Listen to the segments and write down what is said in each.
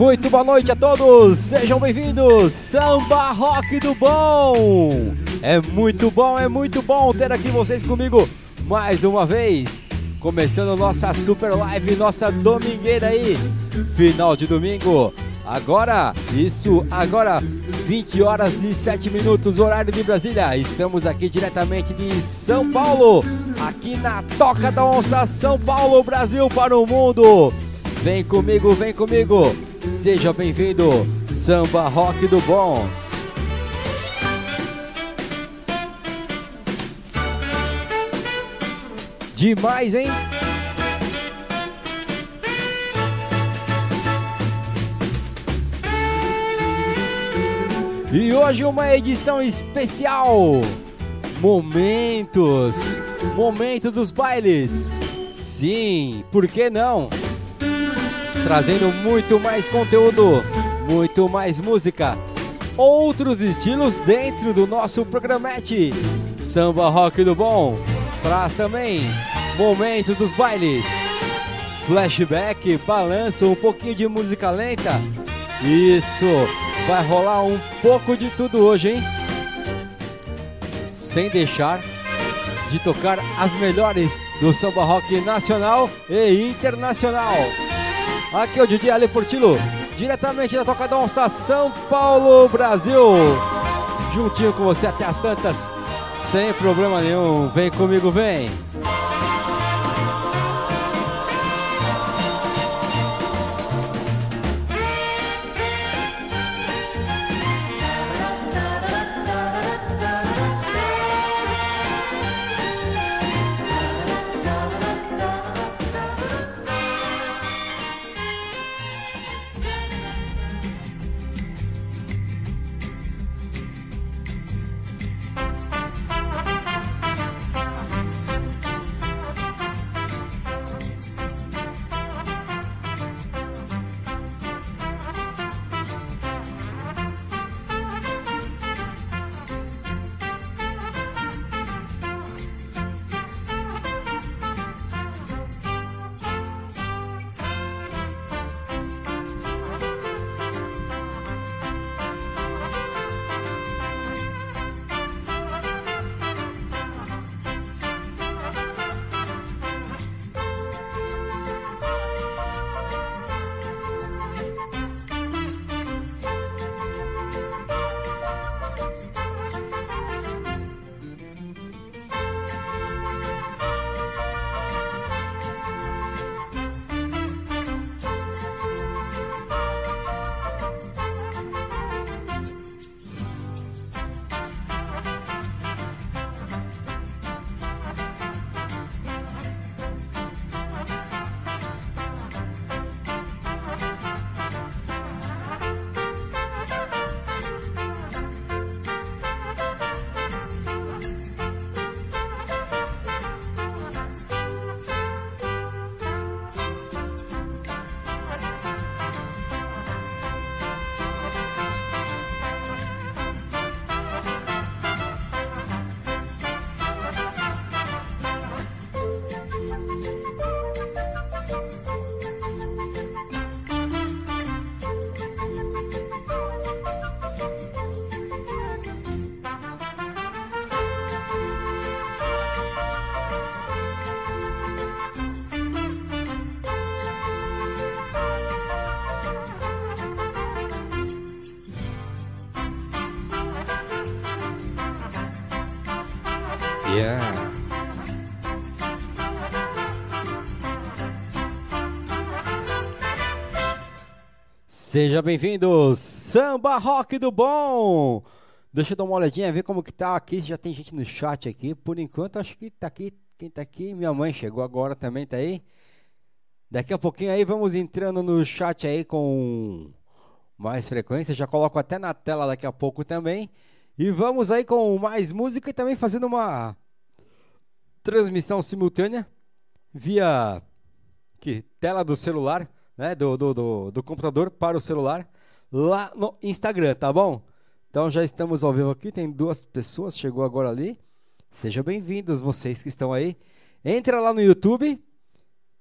Muito boa noite a todos, sejam bem-vindos, Samba Rock do Bom! É muito bom, é muito bom ter aqui vocês comigo mais uma vez, começando nossa super live, nossa domingueira aí, final de domingo. Agora, isso, agora, 20 horas e 7 minutos, horário de Brasília. Estamos aqui diretamente de São Paulo, aqui na Toca da Onça, São Paulo, Brasil para o mundo. Vem comigo, vem comigo. Seja bem-vindo, Samba Rock do Bom. Demais, hein? E hoje uma edição especial. Momentos, momentos dos bailes. Sim, por que não? Trazendo muito mais conteúdo, muito mais música, outros estilos dentro do nosso programete. Samba rock do bom, traz também momentos dos bailes. Flashback, balanço, um pouquinho de música lenta. Isso, vai rolar um pouco de tudo hoje, hein? Sem deixar de tocar as melhores do samba rock nacional e internacional. Aqui é o Didi Ale Portilo, diretamente da Toca Onça, São Paulo, Brasil. Juntinho com você até as tantas, sem problema nenhum. Vem comigo, vem. Seja bem-vindo, Samba Rock do Bom! Deixa eu dar uma olhadinha, ver como que tá aqui, já tem gente no chat aqui. Por enquanto, acho que tá aqui, quem tá aqui, minha mãe chegou agora também, tá aí. Daqui a pouquinho aí vamos entrando no chat aí com mais frequência, já coloco até na tela daqui a pouco também. E vamos aí com mais música e também fazendo uma transmissão simultânea via que, tela do celular, né, do, do, do, do, computador para o celular, lá no Instagram, tá bom? Então já estamos ao vivo aqui, tem duas pessoas, chegou agora ali. Sejam bem-vindos vocês que estão aí. Entra lá no YouTube.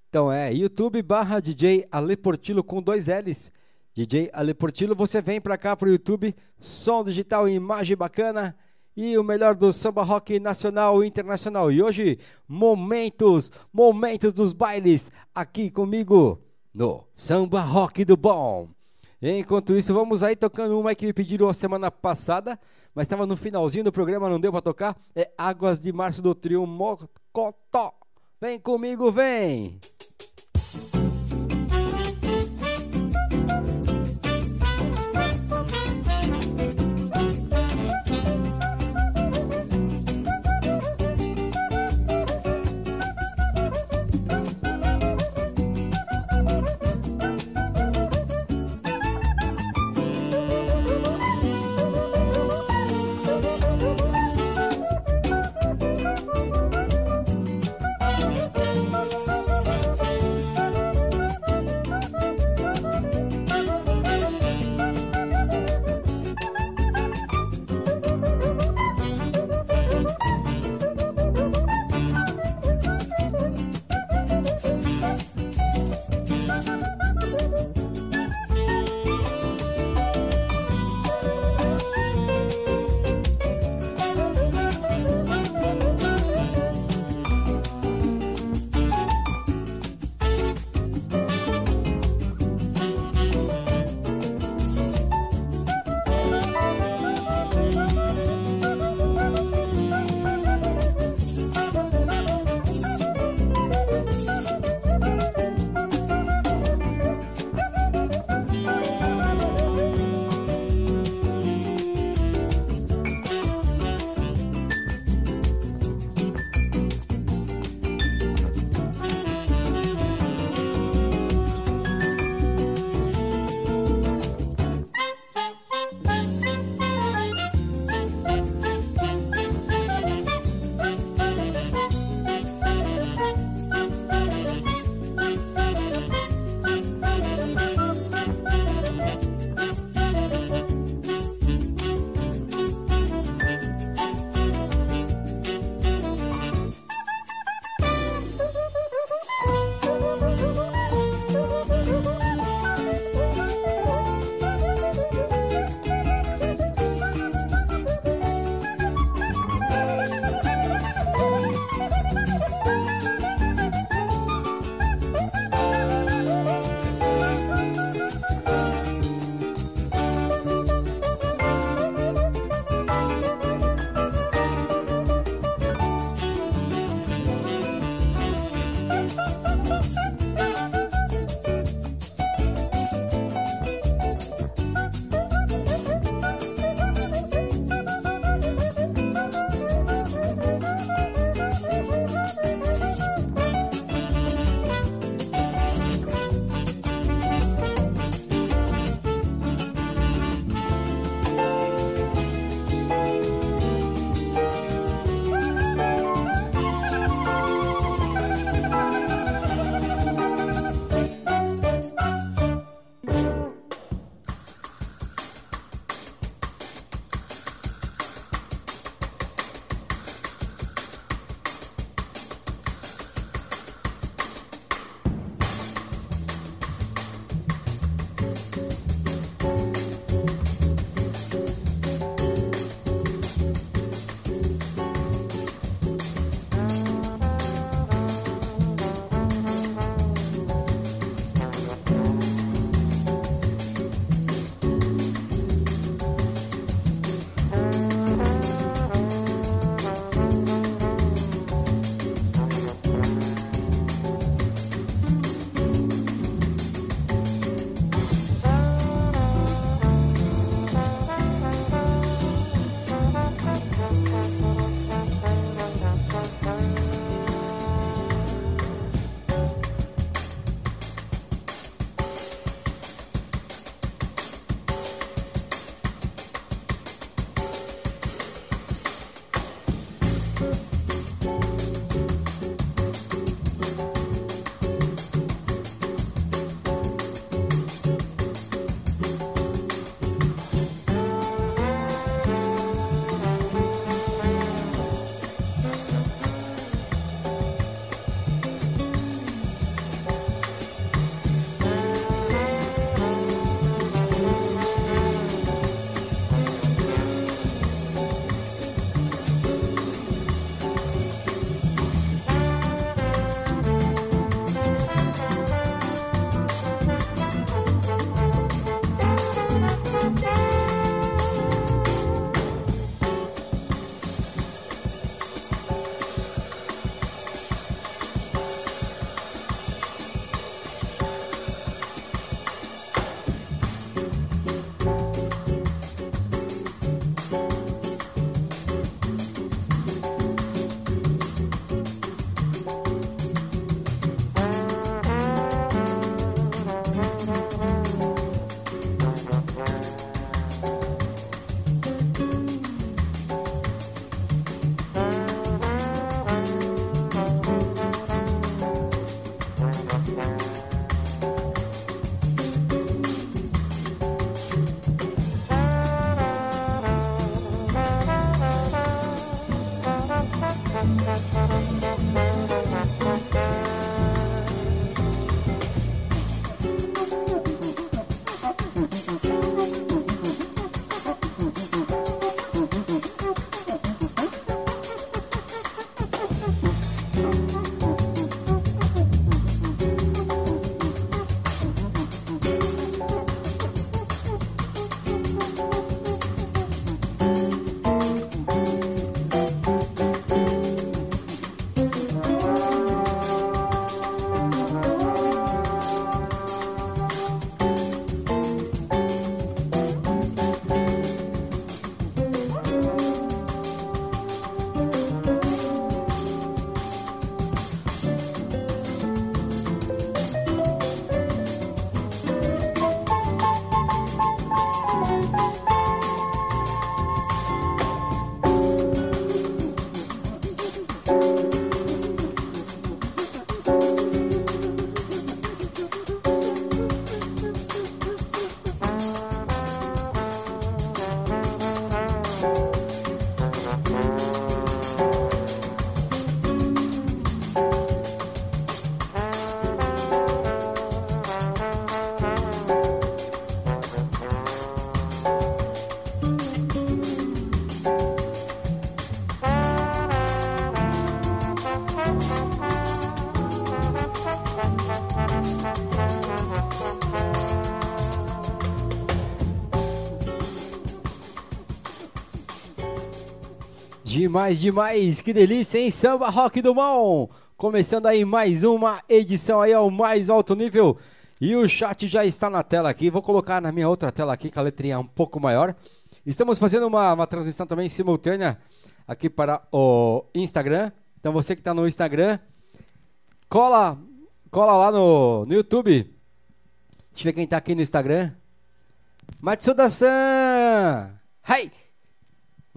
Então é YouTube barra DJ Ale Portillo com dois L's. DJ Ale Portillo, você vem pra cá pro YouTube, som digital e imagem bacana e o melhor do samba rock nacional e internacional. E hoje, momentos, momentos dos bailes aqui comigo no Samba Rock do Bom. Enquanto isso, vamos aí tocando uma que me pediram a semana passada, mas estava no finalzinho do programa, não deu para tocar. É Águas de Março do Trio Mocotó. Vem comigo, vem! Demais, demais, que delícia, hein? Samba Rock do Mão! Começando aí mais uma edição aí ao mais alto nível. E o chat já está na tela aqui. Vou colocar na minha outra tela aqui, com a letrinha um pouco maior. Estamos fazendo uma, uma transmissão também simultânea aqui para o Instagram. Então você que está no Instagram, cola, cola lá no, no YouTube. Deixa eu ver quem está aqui no Instagram. Matsuda-san! Hi!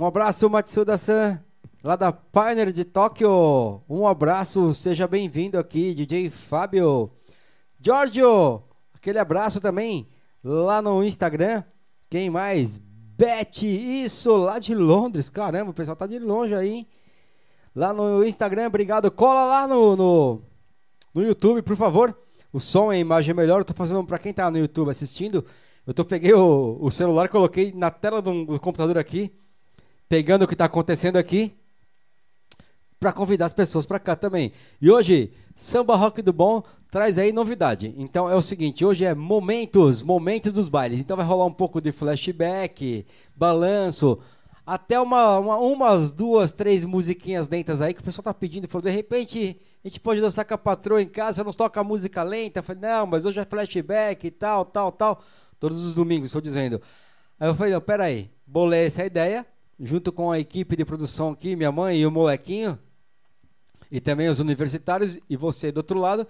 Um abraço, Matsuda-san, lá da Pioneer de Tóquio. Um abraço, seja bem-vindo aqui, DJ Fábio. Giorgio, aquele abraço também lá no Instagram. Quem mais? Beth, isso, lá de Londres. Caramba, o pessoal tá de longe aí. Hein? Lá no Instagram, obrigado. Cola lá no, no, no YouTube, por favor. O som e a imagem é melhor. Eu tô fazendo para quem tá no YouTube assistindo. Eu tô peguei o, o celular, coloquei na tela do, do computador aqui pegando o que está acontecendo aqui para convidar as pessoas para cá também. E hoje, Samba Rock do Bom traz aí novidade. Então é o seguinte, hoje é momentos, momentos dos bailes. Então vai rolar um pouco de flashback, balanço, até uma, uma umas duas, três musiquinhas lentas aí que o pessoal tá pedindo. Falou, de repente a gente pode dançar com a patroa em casa, não toca música lenta. Eu falei, não, mas hoje é flashback e tal, tal, tal. Todos os domingos, estou dizendo. Aí eu falei, não, peraí, bolei essa ideia junto com a equipe de produção aqui, minha mãe e o molequinho, e também os universitários e você do outro lado,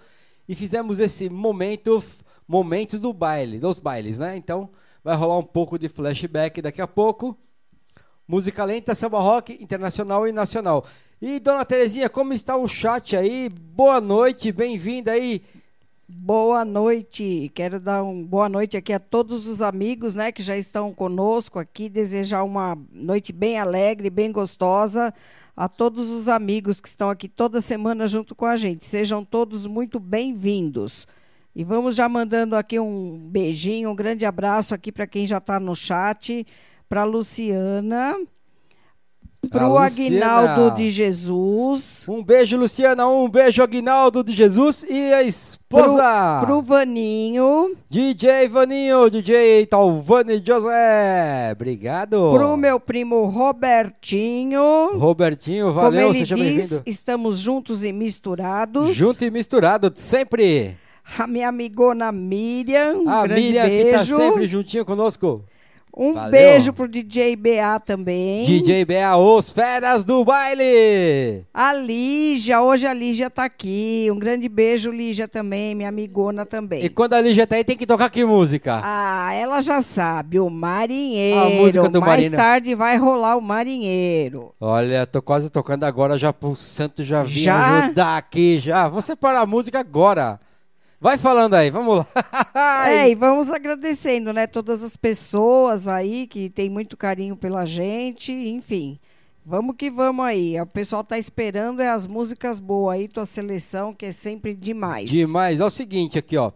e fizemos esse momento, momentos do baile, dos bailes, né? Então vai rolar um pouco de flashback daqui a pouco. Música lenta, samba rock, internacional e nacional. E dona Terezinha, como está o chat aí? Boa noite, bem-vinda aí. Boa noite. Quero dar uma boa noite aqui a todos os amigos, né, que já estão conosco aqui. Desejar uma noite bem alegre, bem gostosa a todos os amigos que estão aqui toda semana junto com a gente. Sejam todos muito bem-vindos. E vamos já mandando aqui um beijinho, um grande abraço aqui para quem já está no chat, para Luciana, Pro Aguinaldo de Jesus. Um beijo, Luciana. Um beijo, Aguinaldo de Jesus. E a esposa. Pro, pro Vaninho. DJ Vaninho, DJ Talvani José. Obrigado. Pro meu primo Robertinho. Robertinho, valeu, Como ele seja bem-vindo. Estamos juntos e misturados. Junto e misturado, sempre. A minha amigona Miriam. Um a Miriam beijo. que tá sempre juntinho conosco. Um Valeu. beijo pro DJ BA também. DJ BA, os feras do baile. A Lígia, hoje a Lígia tá aqui. Um grande beijo, Lígia também, minha amigona também. E quando a Lígia tá aí, tem que tocar que música? Ah, ela já sabe, o Marinheiro. A música do Mais tarde vai rolar o Marinheiro. Olha, tô quase tocando agora, já pro Santo já vim já? ajudar aqui, já. Vou separar a música agora. Vai falando aí, vamos lá. é, e vamos agradecendo, né, todas as pessoas aí que tem muito carinho pela gente, enfim. Vamos que vamos aí. O pessoal tá esperando é as músicas boas aí, tua seleção, que é sempre demais. Demais. É o seguinte aqui, ó.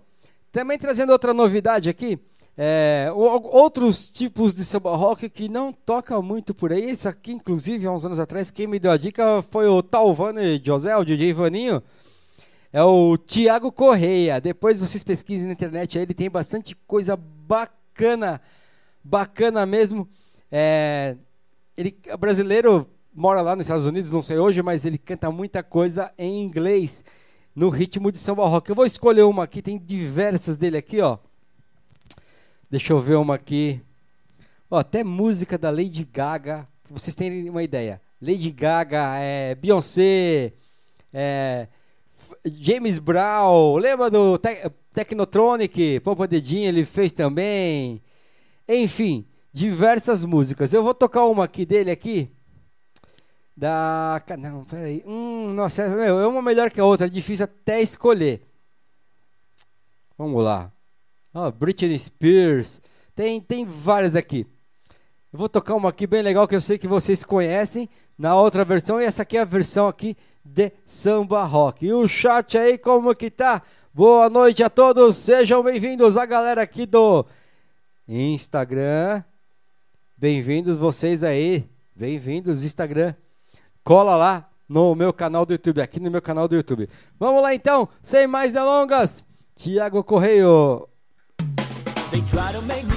Também trazendo outra novidade aqui. É, outros tipos de samba rock que não toca muito por aí. Esse aqui, inclusive, há uns anos atrás, quem me deu a dica foi o Talvani José, o DJ Vaninho é o Tiago Correia. Depois vocês pesquisem na internet, ele tem bastante coisa bacana, bacana mesmo. É, ele é brasileiro, mora lá nos Estados Unidos, não sei hoje, mas ele canta muita coisa em inglês no ritmo de samba rock. Eu vou escolher uma aqui, tem diversas dele aqui, ó. Deixa eu ver uma aqui. Ó, até música da Lady Gaga, pra vocês terem uma ideia. Lady Gaga, é, Beyoncé, é, James Brown, lembra do Te Technotronic? Popa Dedinho ele fez também. Enfim, diversas músicas. Eu vou tocar uma aqui dele aqui. Da. Não, peraí. Hum, nossa, é, é uma melhor que a outra. É difícil até escolher. Vamos lá. Oh, Britney Spears. Tem, tem várias aqui. Eu vou tocar uma aqui bem legal que eu sei que vocês conhecem. Na outra versão. E essa aqui é a versão aqui de samba rock. E o chat aí, como que tá? Boa noite a todos, sejam bem-vindos a galera aqui do Instagram. Bem-vindos vocês aí, bem-vindos Instagram. Cola lá no meu canal do YouTube, aqui no meu canal do YouTube. Vamos lá então, sem mais delongas. Tiago Correio. They try to make me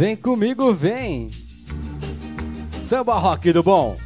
Vem comigo, vem. Samba rock do bom.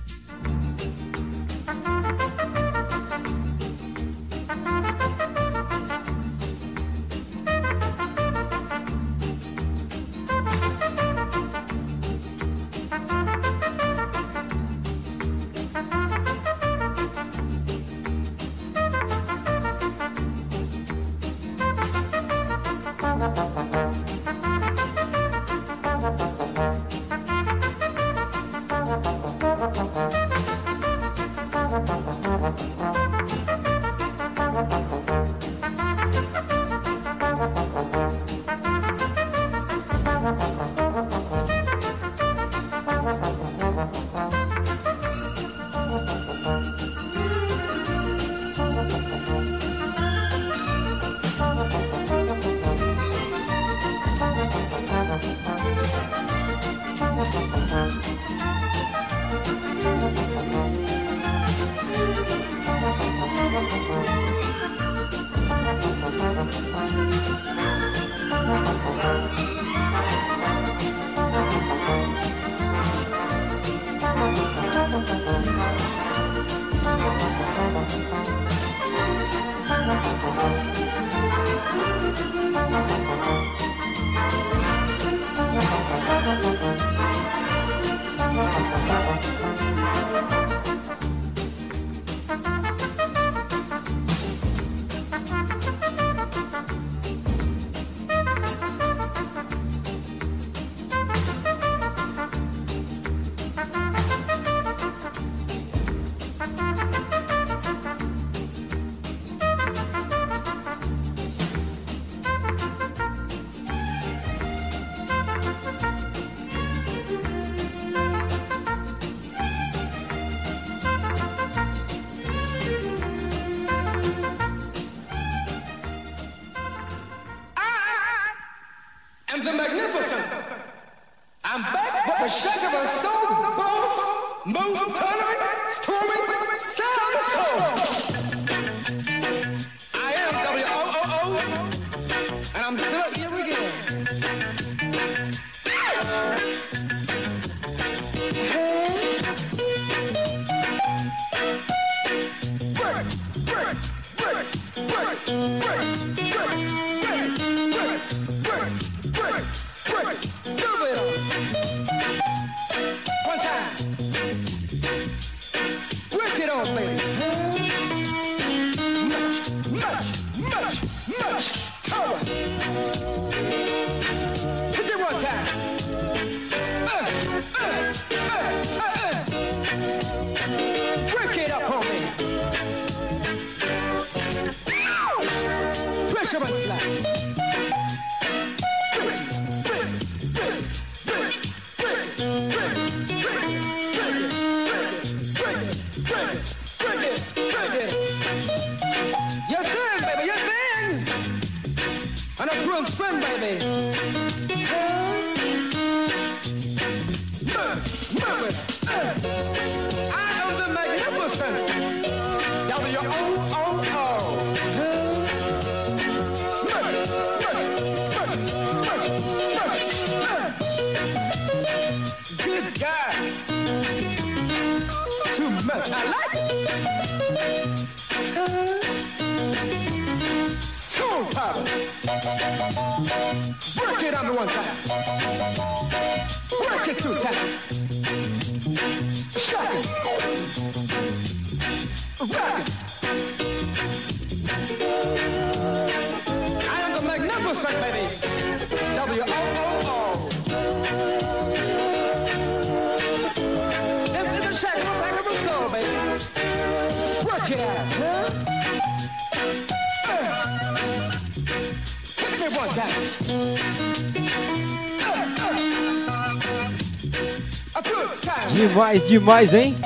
Demais, hein?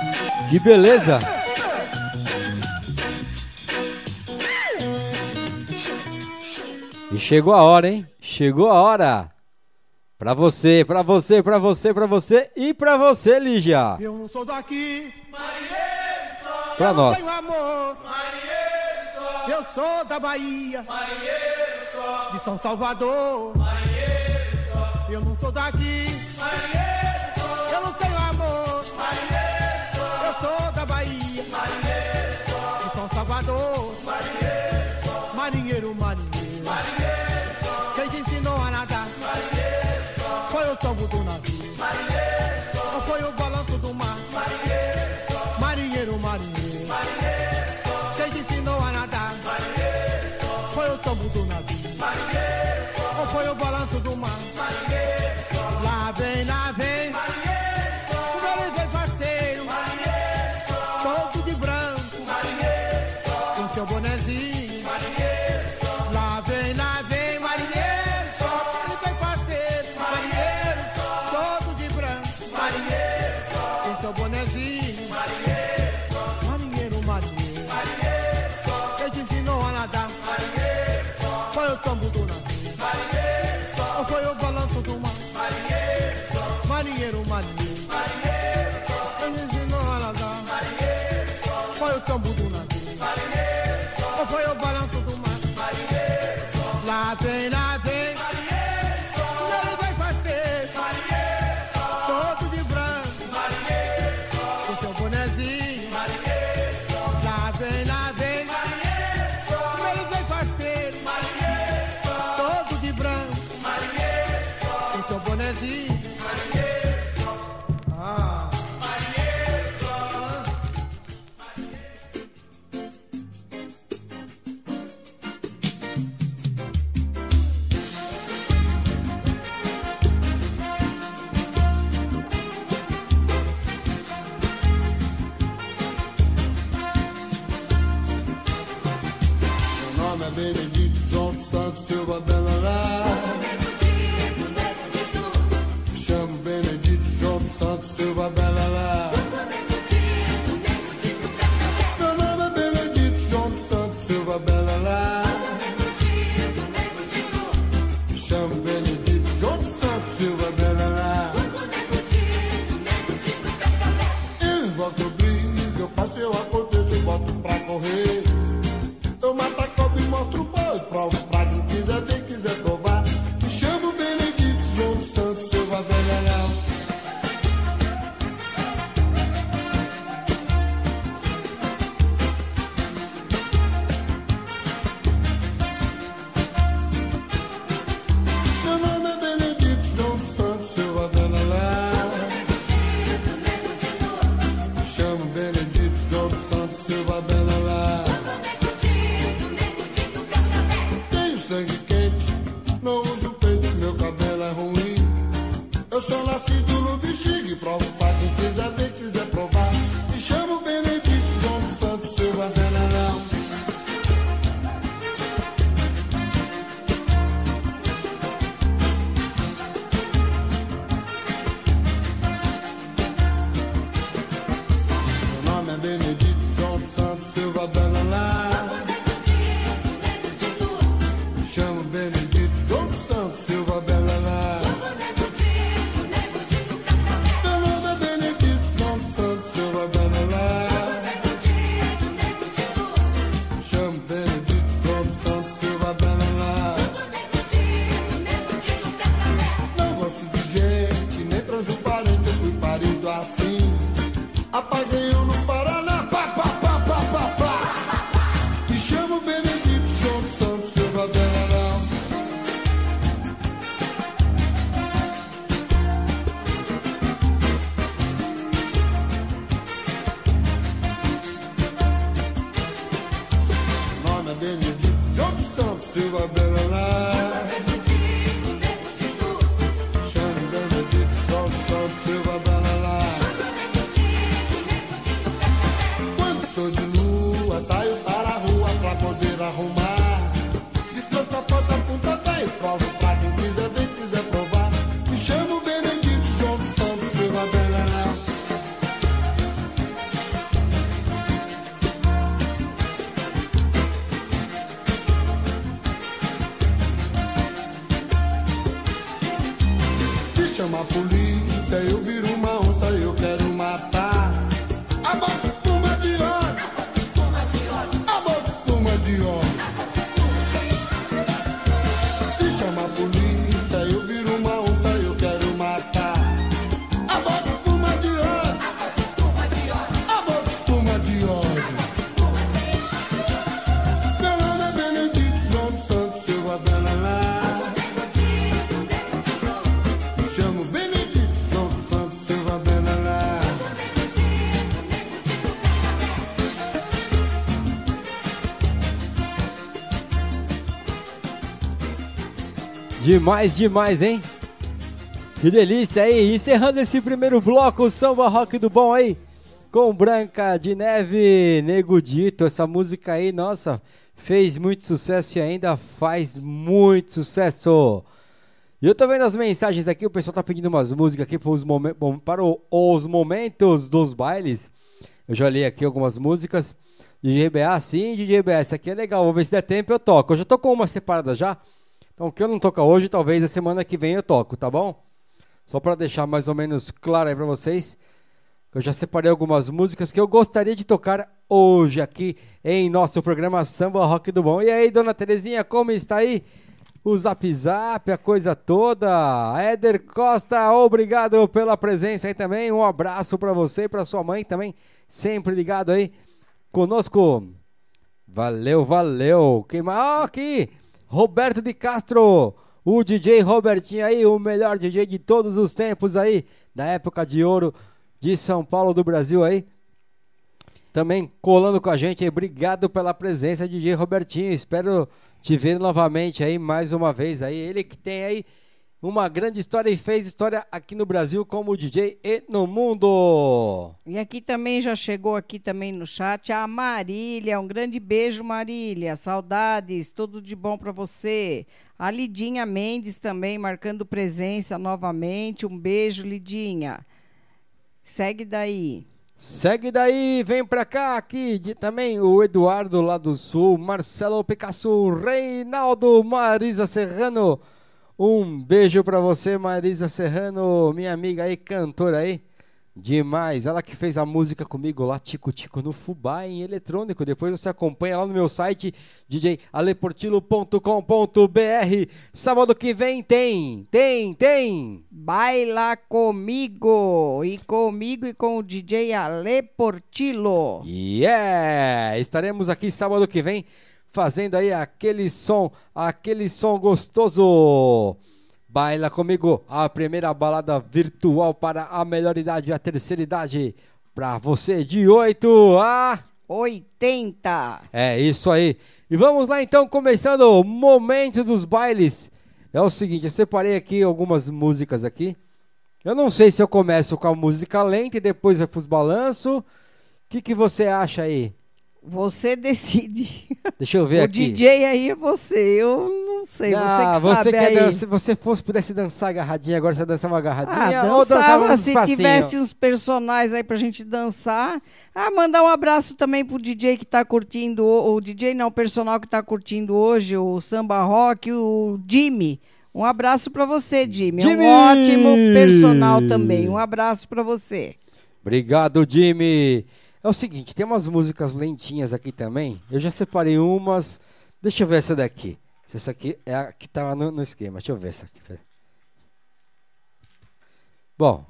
Que beleza! E chegou a hora, hein? Chegou a hora! Pra você, pra você, pra você, pra você e pra você, Lígia! Eu não sou daqui, pra nós. amor, eu sou da Bahia, de São Salvador, Eu não sou daqui. Sou. Lá Demais, demais, hein? Que delícia aí! Encerrando esse primeiro bloco, samba rock do bom aí, com Branca de Neve, Nego Dito. Essa música aí, nossa, fez muito sucesso e ainda faz muito sucesso. E eu tô vendo as mensagens aqui, o pessoal tá pedindo umas músicas aqui para os, momen para os momentos dos bailes. Eu já li aqui algumas músicas. DJ BA, sim, DJ BA, essa aqui é legal, vou ver se der tempo eu toco. Eu já tô com uma separada já. Então, o que eu não toco hoje, talvez a semana que vem eu toco, tá bom? Só para deixar mais ou menos claro aí para vocês, eu já separei algumas músicas que eu gostaria de tocar hoje aqui em nosso programa Samba Rock do Bom. E aí, dona Terezinha, como está aí? O Zap Zap, a coisa toda. Éder Costa, obrigado pela presença aí também. Um abraço para você e para sua mãe também, sempre ligado aí conosco. Valeu, valeu. Quem mais? Ah, aqui, Roberto de Castro, o DJ Robertinho aí, o melhor DJ de todos os tempos aí, da época de ouro de São Paulo do Brasil aí. Também colando com a gente obrigado pela presença, DJ Robertinho. Espero te ver novamente aí mais uma vez aí. Ele que tem aí uma grande história e fez história aqui no Brasil como DJ e no mundo. E aqui também já chegou aqui também no chat a Marília. Um grande beijo, Marília. Saudades, tudo de bom para você. A Lidinha Mendes também marcando presença novamente. Um beijo, Lidinha. Segue daí. Segue daí, vem pra cá aqui de, também o Eduardo lá do Sul, Marcelo Picasso, Reinaldo, Marisa Serrano. Um beijo pra você, Marisa Serrano, minha amiga aí, cantora aí. Demais, ela que fez a música comigo lá, Tico Tico no Fubá em eletrônico. Depois você acompanha lá no meu site, djaleportilo.com.br. Sábado que vem tem, tem, tem. Baila comigo. E comigo e com o DJ Ale Portillo. Yeah! Estaremos aqui sábado que vem fazendo aí aquele som, aquele som gostoso. Baila comigo, a primeira balada virtual para a melhor idade e a terceira idade. Pra você de 8 a. 80. É isso aí. E vamos lá então, começando Momentos dos Bailes. É o seguinte, eu separei aqui algumas músicas aqui. Eu não sei se eu começo com a música lenta e depois vai pros balanços. O que, que você acha aí? Você decide. Deixa eu ver o aqui. DJ aí é você. Eu não sei. Ah, você que sabe quer aí. dança- se você fosse pudesse dançar agarradinha, agora você dançava agarradinha Ah, ou dançava dançava um se passinho? tivesse uns personagens aí pra gente dançar. Ah, mandar um abraço também pro DJ que tá curtindo, o, o DJ não, o personal que tá curtindo hoje, o samba rock, o Jimmy. Um abraço pra você, Jimmy. Jimmy! Um ótimo personal também. Um abraço pra você. Obrigado, Jimmy. É o seguinte, tem umas músicas lentinhas aqui também. Eu já separei umas. Deixa eu ver essa daqui. Essa aqui é a que tava no, no esquema. Deixa eu ver essa aqui. Bom,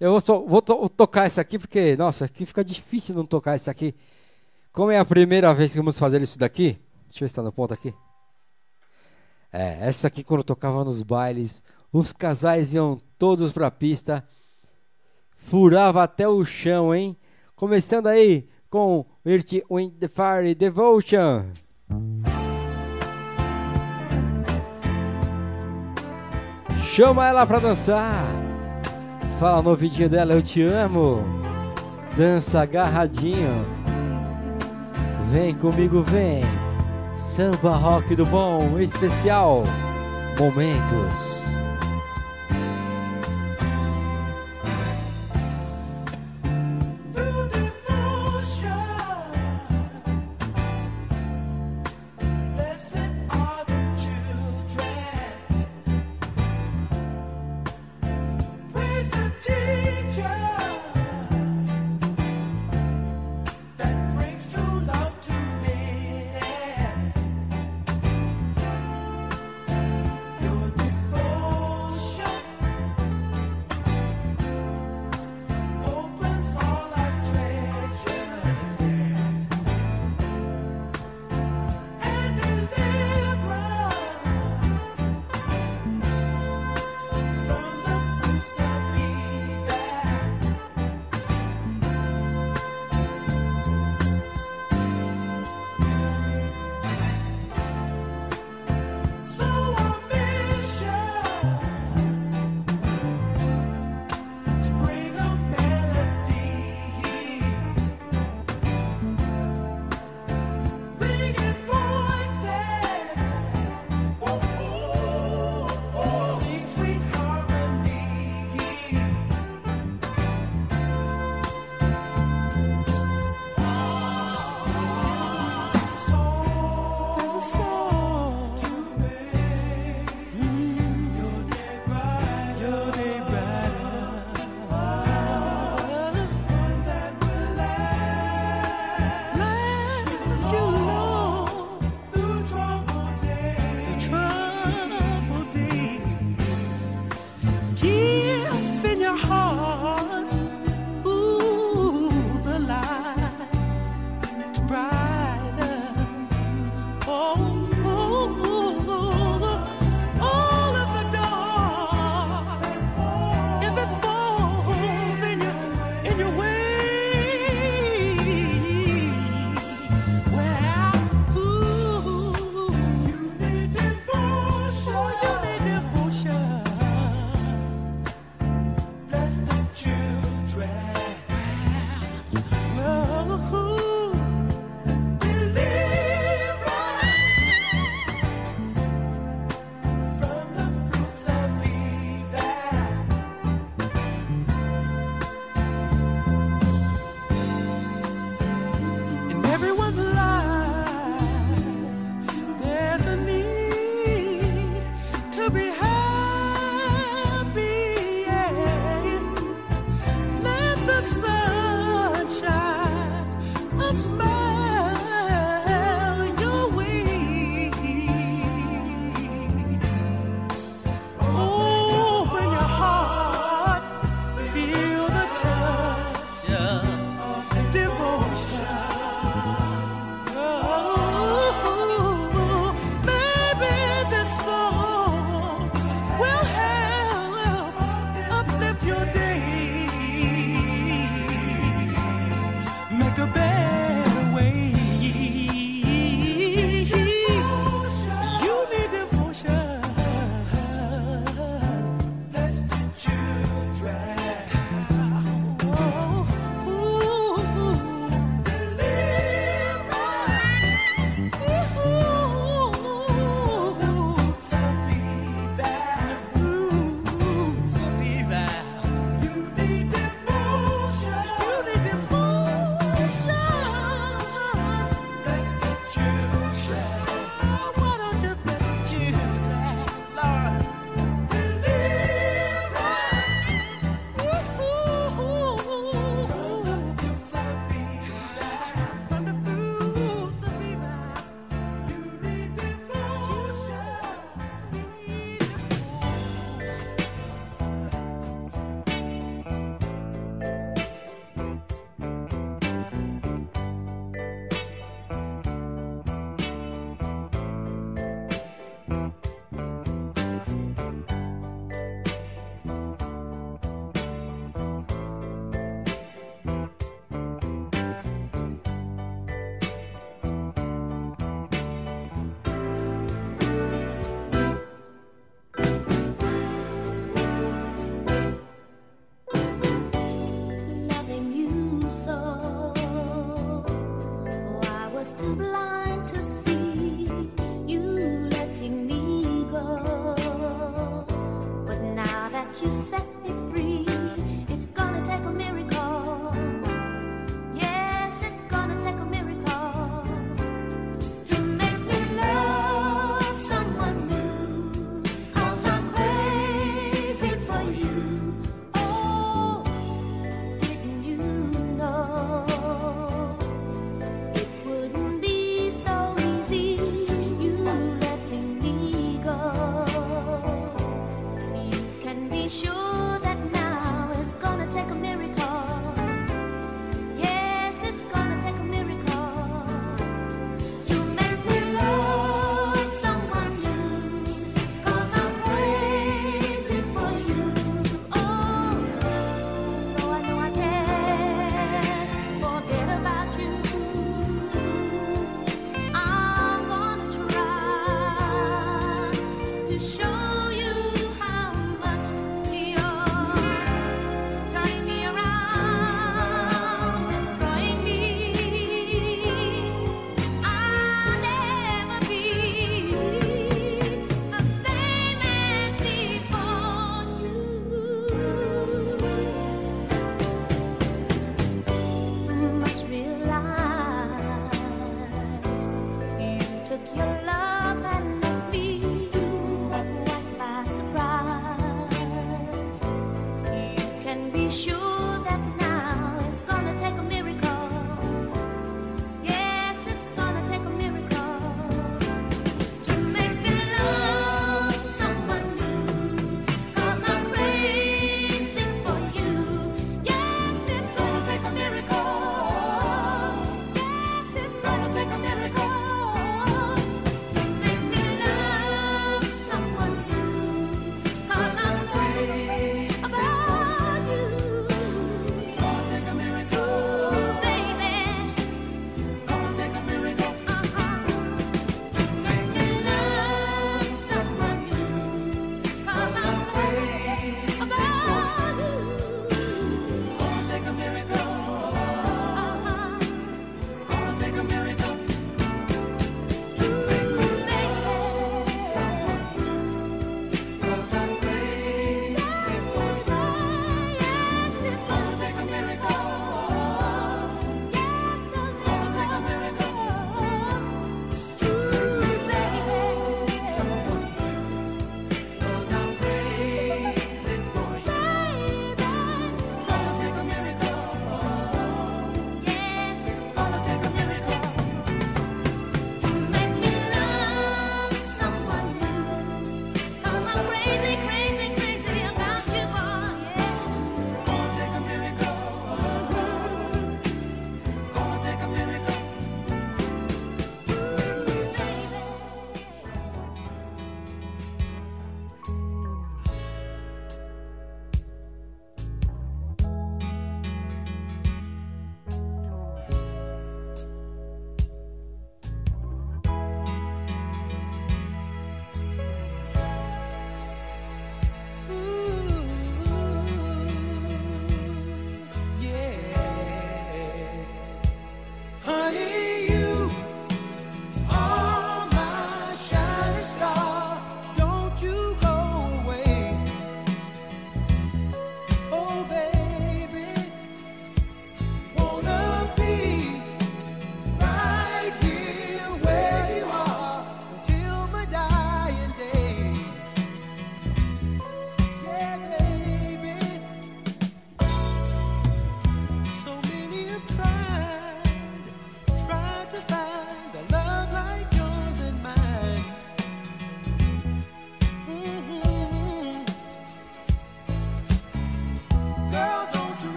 eu vou, só, vou to- tocar essa aqui porque, nossa, aqui fica difícil não tocar essa aqui. Como é a primeira vez que vamos fazer isso daqui, deixa eu ver se tá no ponto aqui. É, essa aqui quando eu tocava nos bailes, os casais iam todos pra pista, furava até o chão, hein? Começando aí com Earth, Wind, the Fire, Devotion. Chama ela pra dançar. Fala no ouvidinho dela, eu te amo. Dança agarradinho. Vem comigo, vem. Samba rock do bom, especial. Momentos.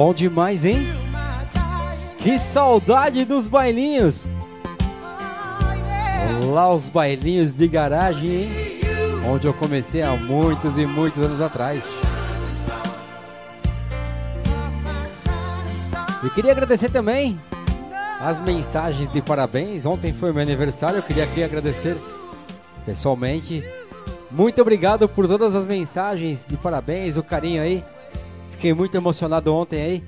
Bom demais, hein? Que saudade dos bailinhos! Lá os bailinhos de garagem, hein? Onde eu comecei há muitos e muitos anos atrás. E queria agradecer também as mensagens de parabéns. Ontem foi meu aniversário, eu queria aqui agradecer pessoalmente. Muito obrigado por todas as mensagens de parabéns, o carinho aí. Fiquei muito emocionado ontem aí.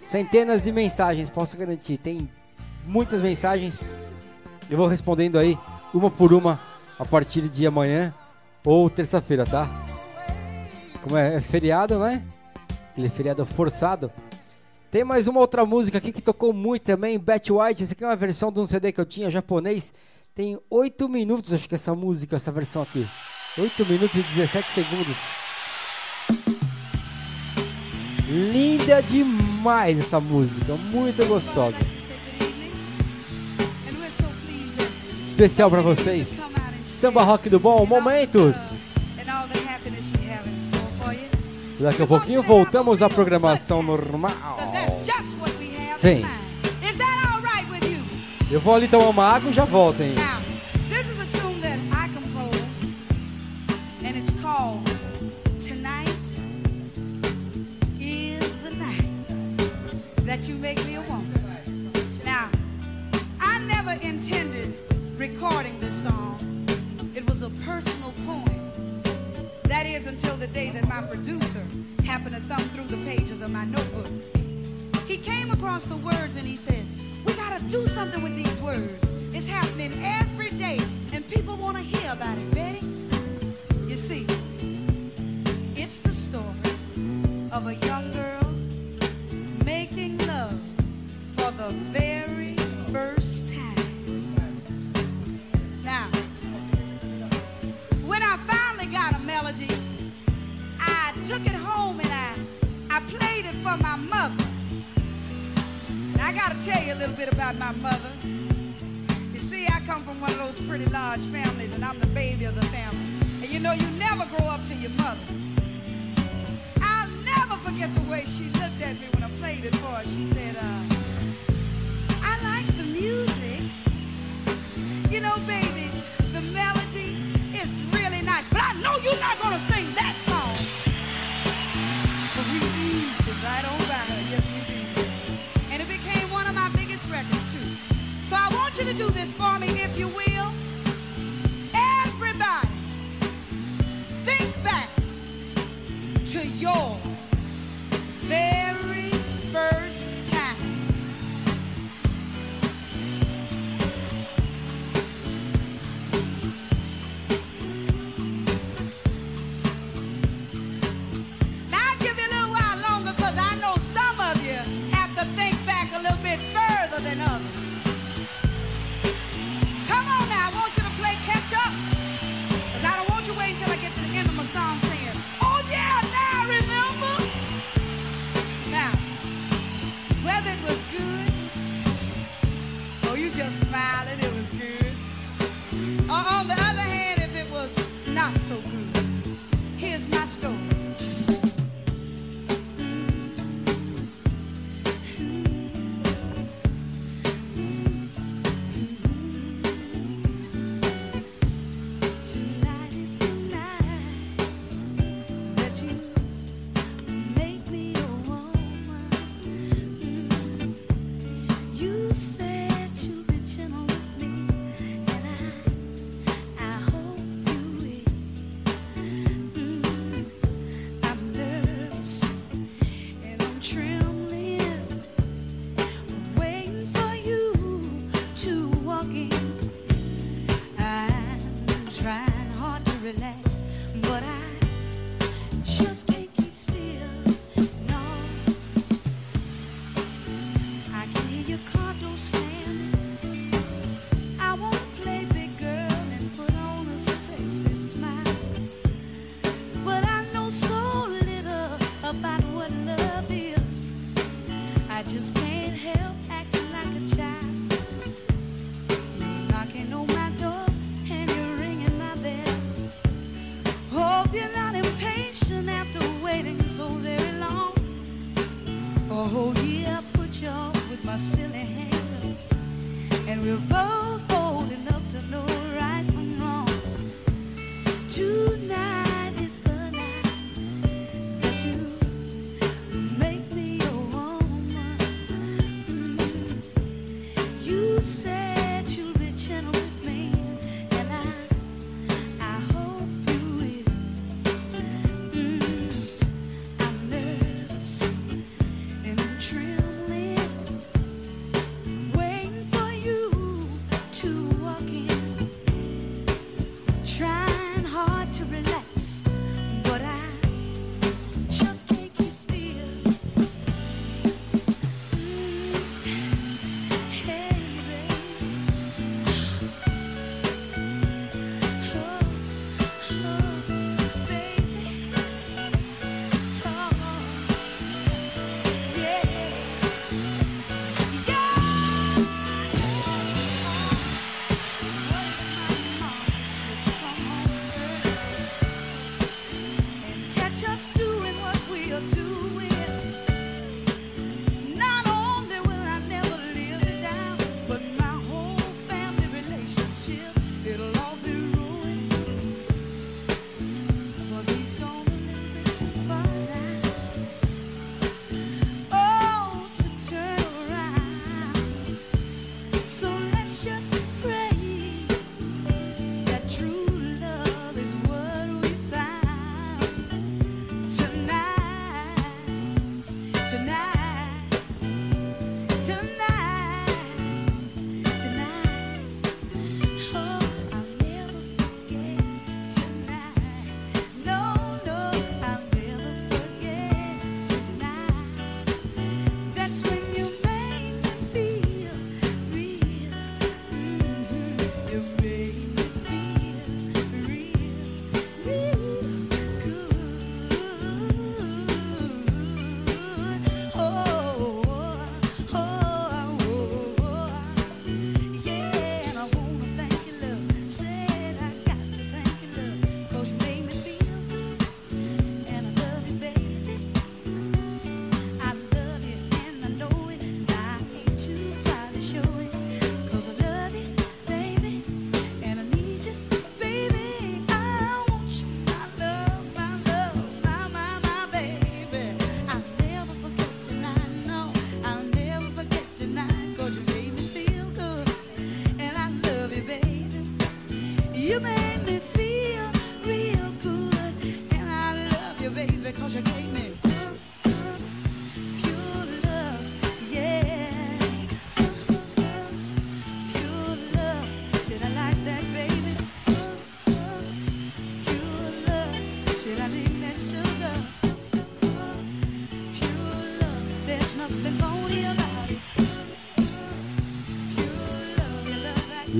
Centenas de mensagens, posso garantir. Tem muitas mensagens. Eu vou respondendo aí uma por uma a partir de amanhã ou terça-feira, tá? Como é, é feriado, né? Aquele feriado forçado. Tem mais uma outra música aqui que tocou muito também, Betty White. Essa aqui é uma versão de um CD que eu tinha japonês. Tem 8 minutos, acho que essa música, essa versão aqui. 8 minutos e 17 segundos. Linda demais essa música, muito gostosa. Especial pra vocês. Samba Rock do Bom, momentos. Daqui a pouquinho voltamos à programação normal. Vem. Eu vou ali tomar uma água e já volto, hein? That You Make Me a Woman. Now, I never intended recording this song, it was a personal poem. That is until the day that my producer happened to thumb through the pages of my notebook. He came across the words and he said, We gotta do something with these words. It's happening every day, and people wanna hear about it, Betty. You see, it's the story of a young girl the very first time. Now, when I finally got a melody, I took it home and I, I played it for my mother. Now, I gotta tell you a little bit about my mother. You see, I come from one of those pretty large families, and I'm the baby of the family. And you know, you never grow up to your mother. I'll never forget the way she looked at me when I played it for her. She said, uh, I music. You know, baby, the melody is really nice. But I know you're not gonna sing that song. But we eased it right on by her. Yes, we did. And it became one of my biggest records, too. So I want you to do this for me, if you will. Everybody, think back to your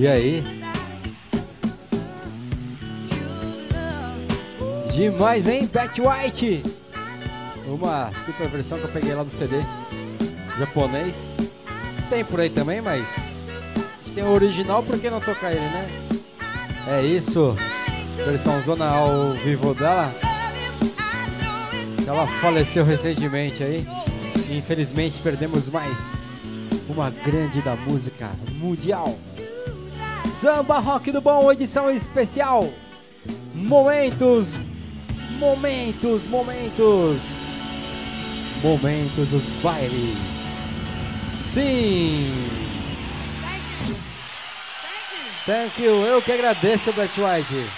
E aí? Demais, hein? Bat White! Uma super versão que eu peguei lá do CD japonês. Tem por aí também, mas tem o original, por que não tocar ele, né? É isso, versão zona ao vivo dela. Ela faleceu recentemente aí. Infelizmente perdemos mais uma grande da música mundial. Samba Rock do Bom, edição especial. Momentos, momentos, momentos. Momentos dos bailes. Sim! Thank you. Thank you. Eu que agradeço, Black White.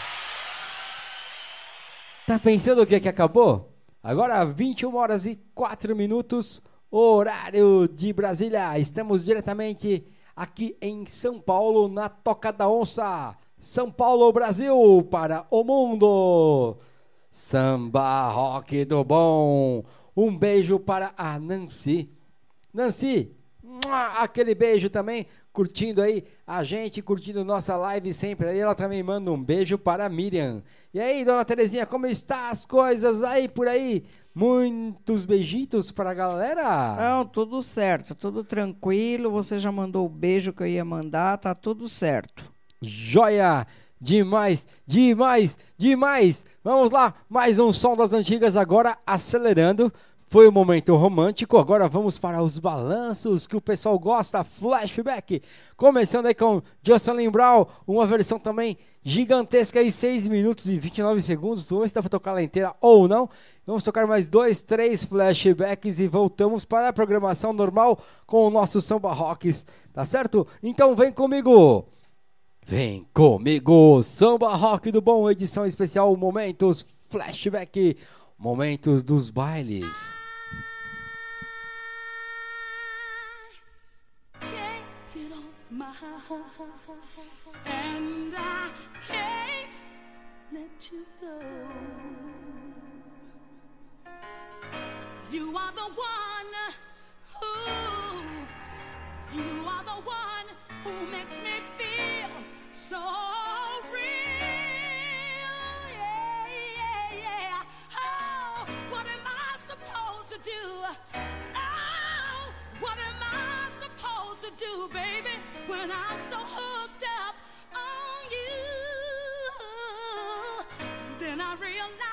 Tá pensando o que que acabou? Agora 21 horas e 4 minutos, horário de Brasília. Estamos diretamente aqui em São Paulo, na Toca da Onça. São Paulo, Brasil, para o mundo. Samba Rock do Bom. Um beijo para a Nancy. Nancy, aquele beijo também, curtindo aí a gente, curtindo nossa live sempre. Aí ela também manda um beijo para a Miriam. E aí, dona Terezinha, como está as coisas aí por aí? Muitos beijitos para a galera? Não, tudo certo, tudo tranquilo. Você já mandou o beijo que eu ia mandar, tá tudo certo. Joia! Demais, demais, demais! Vamos lá, mais um som das antigas agora, acelerando. Foi o momento romântico, agora vamos para os balanços que o pessoal gosta, flashback. Começando aí com Jocelyn Brown, uma versão também gigantesca aí, 6 minutos e 29 segundos. Vamos ver se dá tocar ela inteira ou não. Vamos tocar mais dois, três flashbacks e voltamos para a programação normal com o nosso samba rocks, tá certo? Então vem comigo! Vem comigo, Samba Rock do Bom, edição especial Momentos Flashback, Momentos dos Bailes. You are the one who, you are the one who makes me do, baby, when I'm so hooked up on you? Then I realize,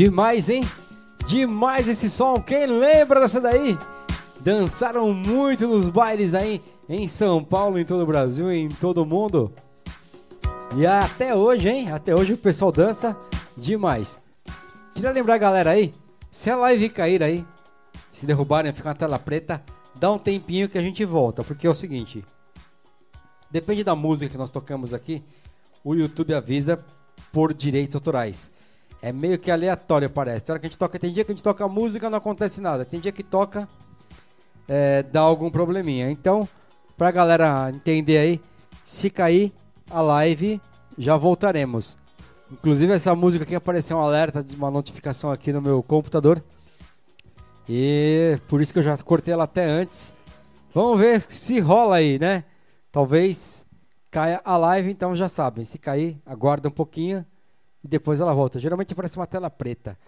Demais, hein? Demais esse som. Quem lembra dessa daí? Dançaram muito nos bailes aí em São Paulo, em todo o Brasil, em todo o mundo. E até hoje, hein? Até hoje o pessoal dança demais. Queria lembrar a galera aí, se a live cair aí, se derrubarem, ficar na tela preta, dá um tempinho que a gente volta, porque é o seguinte, depende da música que nós tocamos aqui, o YouTube avisa por direitos autorais. É meio que aleatório, parece. Tem hora que a gente toca, tem dia que a gente toca música, não acontece nada. Tem dia que toca, é, dá algum probleminha. Então, pra galera entender aí, se cair a live, já voltaremos. Inclusive essa música aqui apareceu um alerta de uma notificação aqui no meu computador. E por isso que eu já cortei ela até antes. Vamos ver se rola aí, né? Talvez caia a live, então já sabem. Se cair, aguarda um pouquinho e depois ela volta. Geralmente aparece uma tela preta.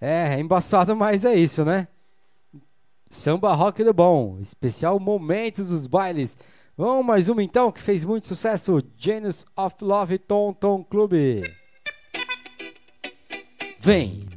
É, é embaçado, mas é isso, né? Samba Rock do Bom, especial Momentos dos Bailes. Vamos mais uma então, que fez muito sucesso, Genius of Love Tom Tom Clube. Vem!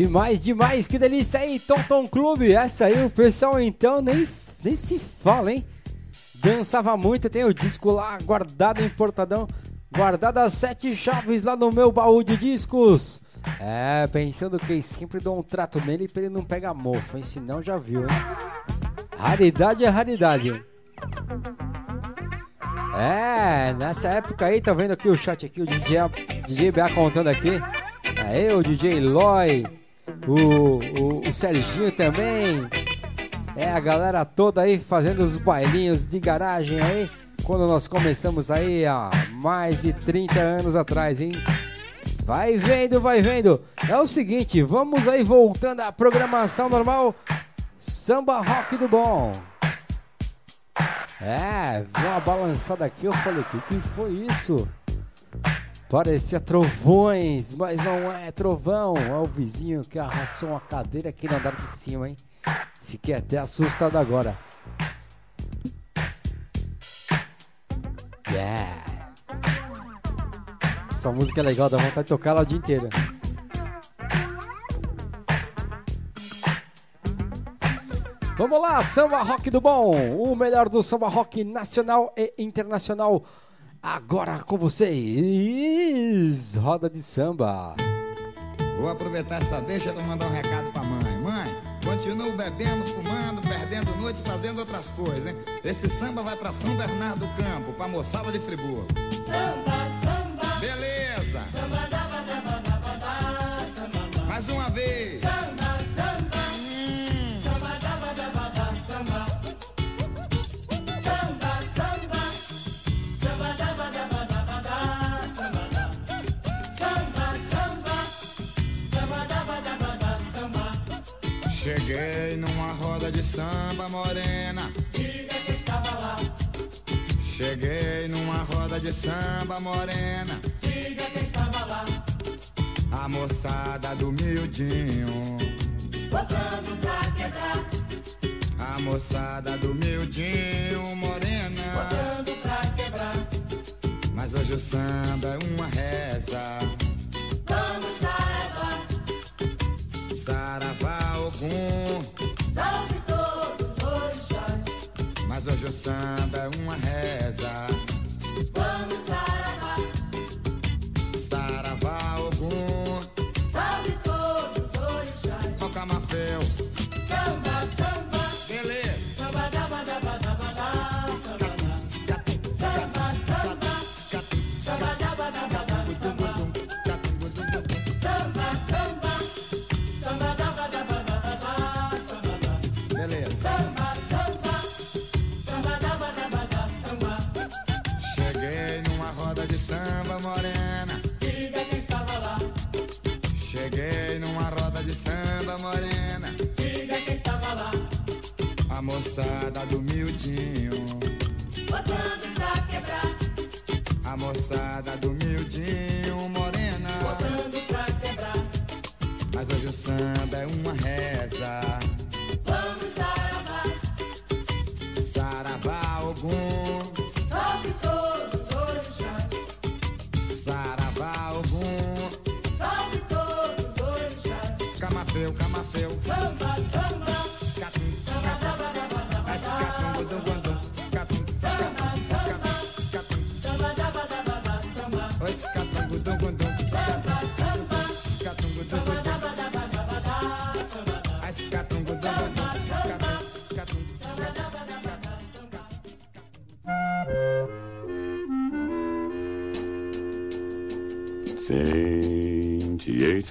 Demais, demais, que delícia aí, Tom Clube. Essa aí o pessoal então nem, nem se fala, hein? Dançava muito, tem o disco lá guardado em portadão, guardado as sete chaves lá no meu baú de discos. É, pensando que sempre dou um trato nele pra ele não pegar mofo, hein? Senão já viu, hein? Raridade é raridade? É, nessa época aí, tá vendo aqui o chat aqui, o DJ, DJ BA contando aqui. Aí o DJ Loy, o, o, o Serginho também. É, a galera toda aí fazendo os bailinhos de garagem aí. Quando nós começamos aí há mais de 30 anos atrás, hein? Vai vendo, vai vendo. É o seguinte, vamos aí voltando à programação normal. Samba Rock do Bom. É, uma balançada aqui, eu falei, o que, que foi isso? Parecia trovões, mas não é trovão. É o vizinho que arrastou uma cadeira aqui no andar de cima, hein? Fiquei até assustado agora. Yeah! Essa música é legal, dá vontade de tocar ela o dia inteiro. Vamos lá, samba rock do bom, o melhor do samba rock nacional e internacional. Agora com vocês, roda de samba. Vou aproveitar essa deixa pra mandar um recado pra mãe. Mãe, continuo bebendo, fumando, perdendo noite, fazendo outras coisas, hein? Esse samba vai pra São Bernardo do Campo, pra moçada de Friburgo. Samba, samba, Beleza! samba, daba, daba, daba, dá, samba, Mais uma vez! samba, cheguei numa roda de samba morena. Diga que estava lá, Cheguei numa roda de samba morena. diga que estava lá. A moçada do miudinho. Botando pra quebrar, A moçada do miudinho morena. botando pra quebrar. Mas hoje o samba é uma reza. Saravá Ogum. salve todos os orixás. Mas hoje o samba é uma reza. Vamos saravá, A moçada do miudinho. Botando pra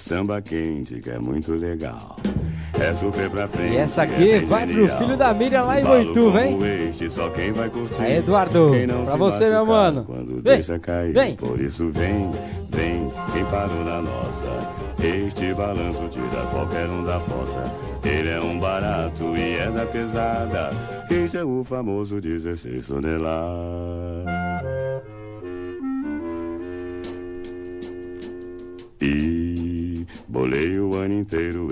samba quente que é muito legal. É super pra frente. E essa é aqui bem vai pro genial. filho da Miriam lá em Boituva, hein? Este, só quem vai curtir. Aí, Eduardo, pra você, meu mano. Quando Vem, deixa cair. vem. Por isso vem, vem, quem parou na nossa. Este balanço tira qualquer um da fossa. Ele é um barato e é da pesada. Este é o famoso 16 toneladas.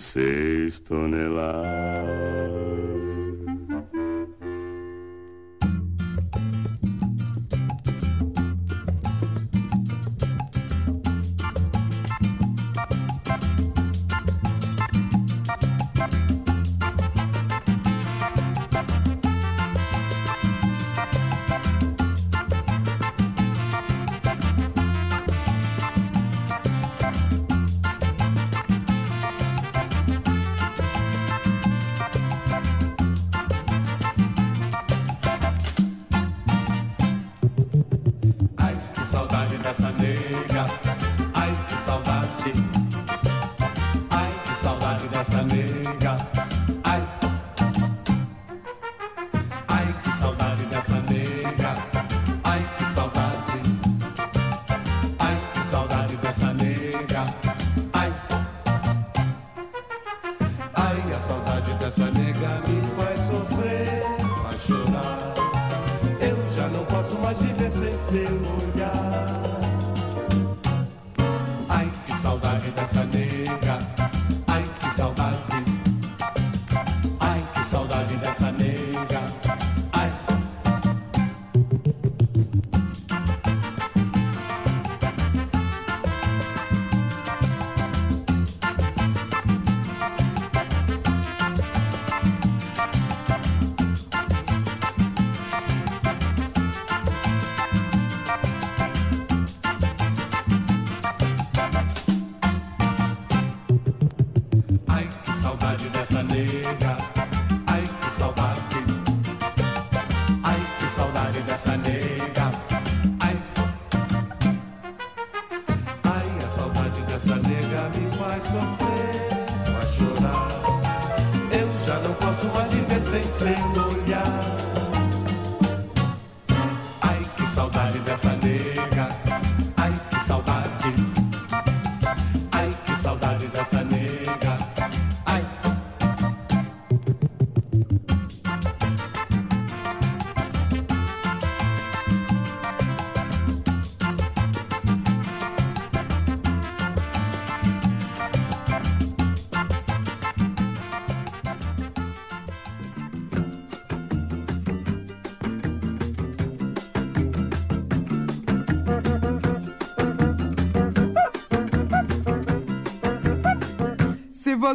16 toneladas.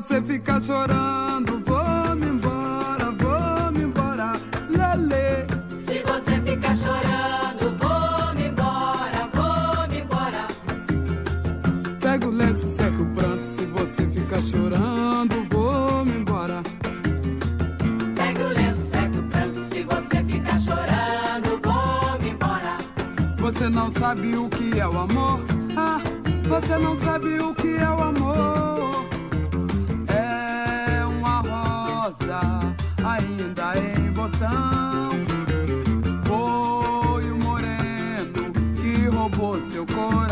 Você ficar chorando, vou-me embora, vou-me embora, lele. Se você ficar chorando, vou-me embora, vou-me embora. Pega o lenço, seca o pranto. Se você ficar chorando, vou-me embora. Pega o lenço, seca o pranto. Se você ficar chorando, vou-me embora. Você não sabe o que é o amor. Ah, você não sabe o que é o amor.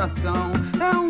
Coração. É uma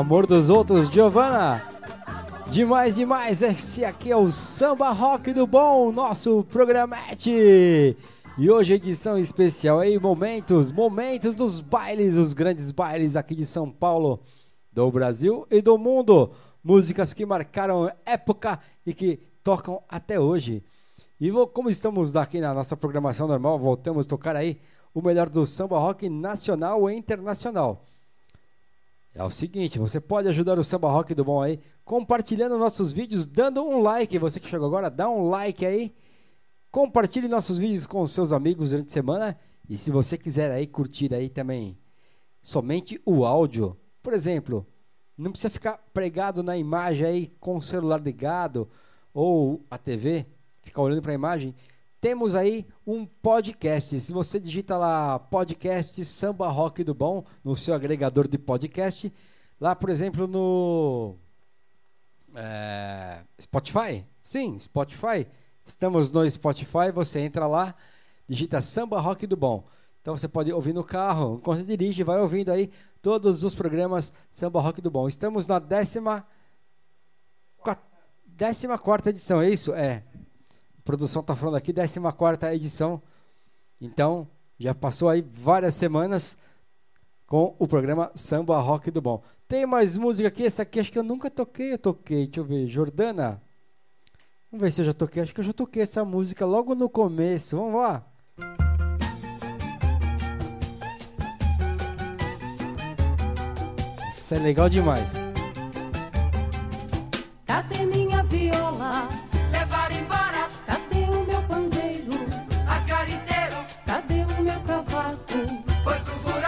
amor. Dos outros, Giovana. Demais, demais. Esse aqui é o Samba Rock do Bom, nosso programete. E hoje edição especial aí, momentos, momentos dos bailes, os grandes bailes aqui de São Paulo, do Brasil e do mundo. Músicas que marcaram época e que tocam até hoje. E vou- como estamos aqui na nossa programação normal, voltamos a tocar aí o melhor do samba rock nacional e internacional. É o seguinte, você pode ajudar o Samba Rock do Bom aí, compartilhando nossos vídeos, dando um like. Você que chegou agora, dá um like aí. Compartilhe nossos vídeos com seus amigos durante a semana. E se você quiser aí curtir aí também somente o áudio, por exemplo, não precisa ficar pregado na imagem aí com o celular ligado ou a TV, ficar olhando para a imagem. Temos aí um podcast. Se você digita lá podcast Samba Rock do Bom no seu agregador de podcast, lá por exemplo no é, Spotify, sim, Spotify. Estamos no Spotify. Você entra lá, digita Samba Rock do Bom. Então você pode ouvir no carro, enquanto dirige, vai ouvindo aí todos os programas Samba Rock do Bom. Estamos na décima, décima quarta edição, é isso? É. Produção tá falando aqui, 14 edição. Então, já passou aí várias semanas com o programa Samba Rock do Bom. Tem mais música aqui, essa aqui acho que eu nunca toquei, eu toquei, deixa eu ver, Jordana. Vamos ver se eu já toquei, acho que eu já toquei essa música logo no começo, vamos lá. Isso é legal demais. Cadê minha viola?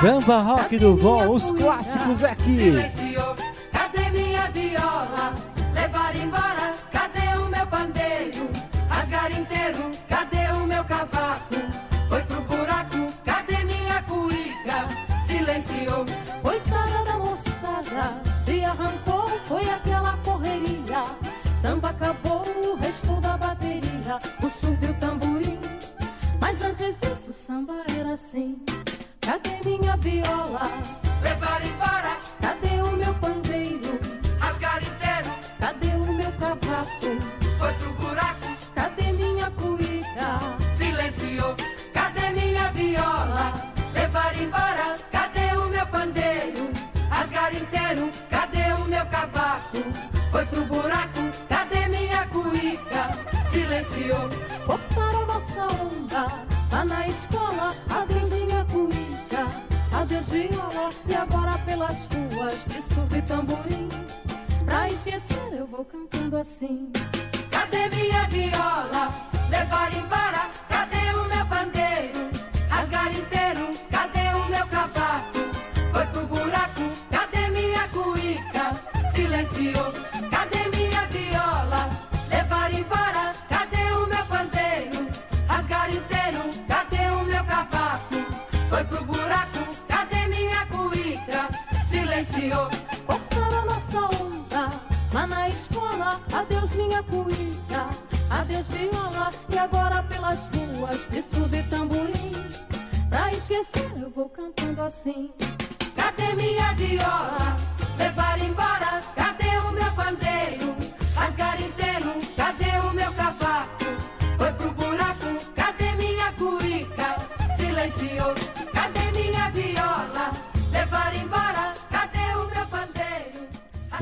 Samba Rock do Bom, os clássicos aqui.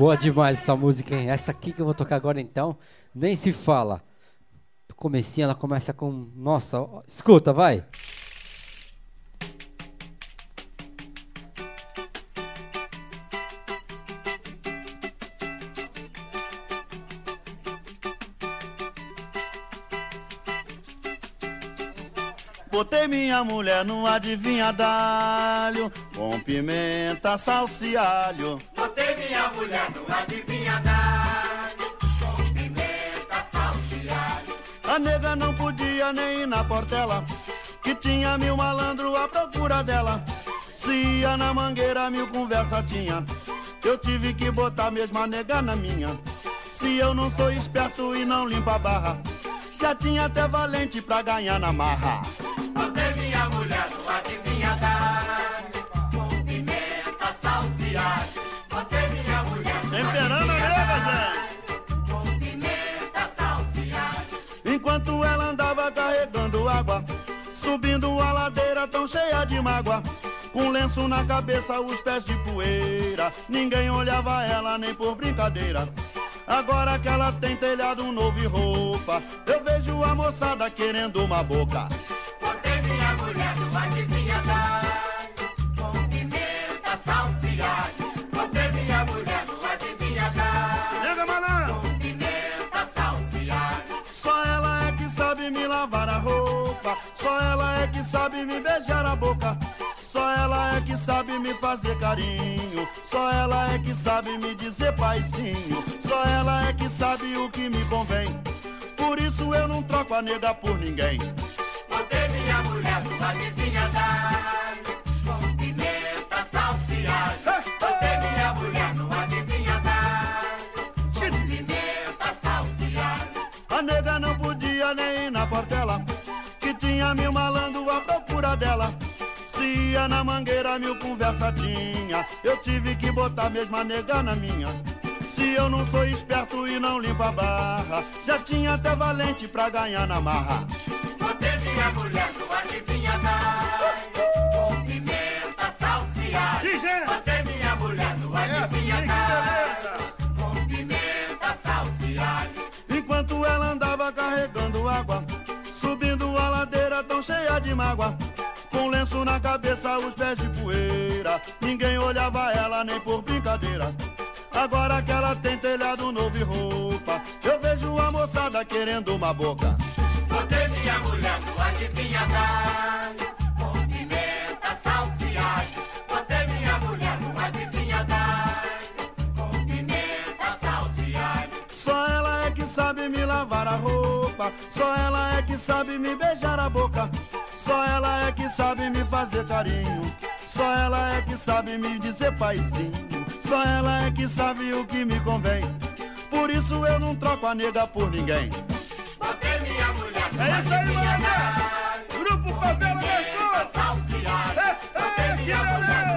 Boa demais essa música, hein? Essa aqui que eu vou tocar agora então, nem se fala. Comecinho ela começa com. Nossa, escuta, vai! Minha mulher no adivinhadalho Com pimenta, salsa e alho Botei minha mulher no adivinhadalho Com pimenta, salsa e alho A nega não podia nem ir na portela Que tinha mil malandro à procura dela. Se ia na mangueira mil conversa tinha. Eu tive que botar mesmo a nega na minha. Se eu não sou esperto e não limpo a barra Já tinha até valente pra ganhar na marra tão cheia de mágoa. Com lenço na cabeça, os pés de poeira. Ninguém olhava ela nem por brincadeira. Agora que ela tem telhado novo e roupa, eu vejo a moçada querendo uma boca. Botei minha mulher no adivinhadalho Com sabe me beijar a boca. Só ela é que sabe me fazer carinho. Só ela é que sabe me dizer paizinho. Só ela é que sabe o que me convém. Por isso eu não troco a nega por ninguém. Botei minha mulher no adivinhadalho Com pimenta, salsa alho Botei minha mulher no adivinhadalho Com pimenta, salsa alho A nega não podia nem ir na portela, que tinha mil malandro à dela. Se ia na mangueira, mil conversa tinha. Eu tive que botar mesmo a nega na minha. Se eu não sou esperto e não limpo a barra, já tinha até valente pra ganhar na marra. Botei minha mulher no adivinhadalho Com pimenta, salsa alho Botei minha mulher no adivinhadalho Com pimenta, salsa e alho Enquanto ela andava carregando água, subindo a ladeira tão cheia de mágoa. Com cabeça, os pés de poeira. Ninguém olhava ela nem por brincadeira. Agora que ela tem telhado novo e roupa, eu vejo a moçada querendo uma boca. Botei minha mulher no adivinhadalho Com pimenta, salsa alho Botei minha mulher no adivinhadalho Com pimenta, salsa alho Só ela é que sabe me lavar a roupa. Só ela é que sabe me beijar a boca. Só ela é que sabe me fazer carinho. Só ela é que sabe me dizer paizinho. Só ela é que sabe o que me convém. Por isso eu não troco a nega por ninguém. Botei minha mulher É isso aí, adivinhadalho Grupo Favela Pimenta, salsa e alho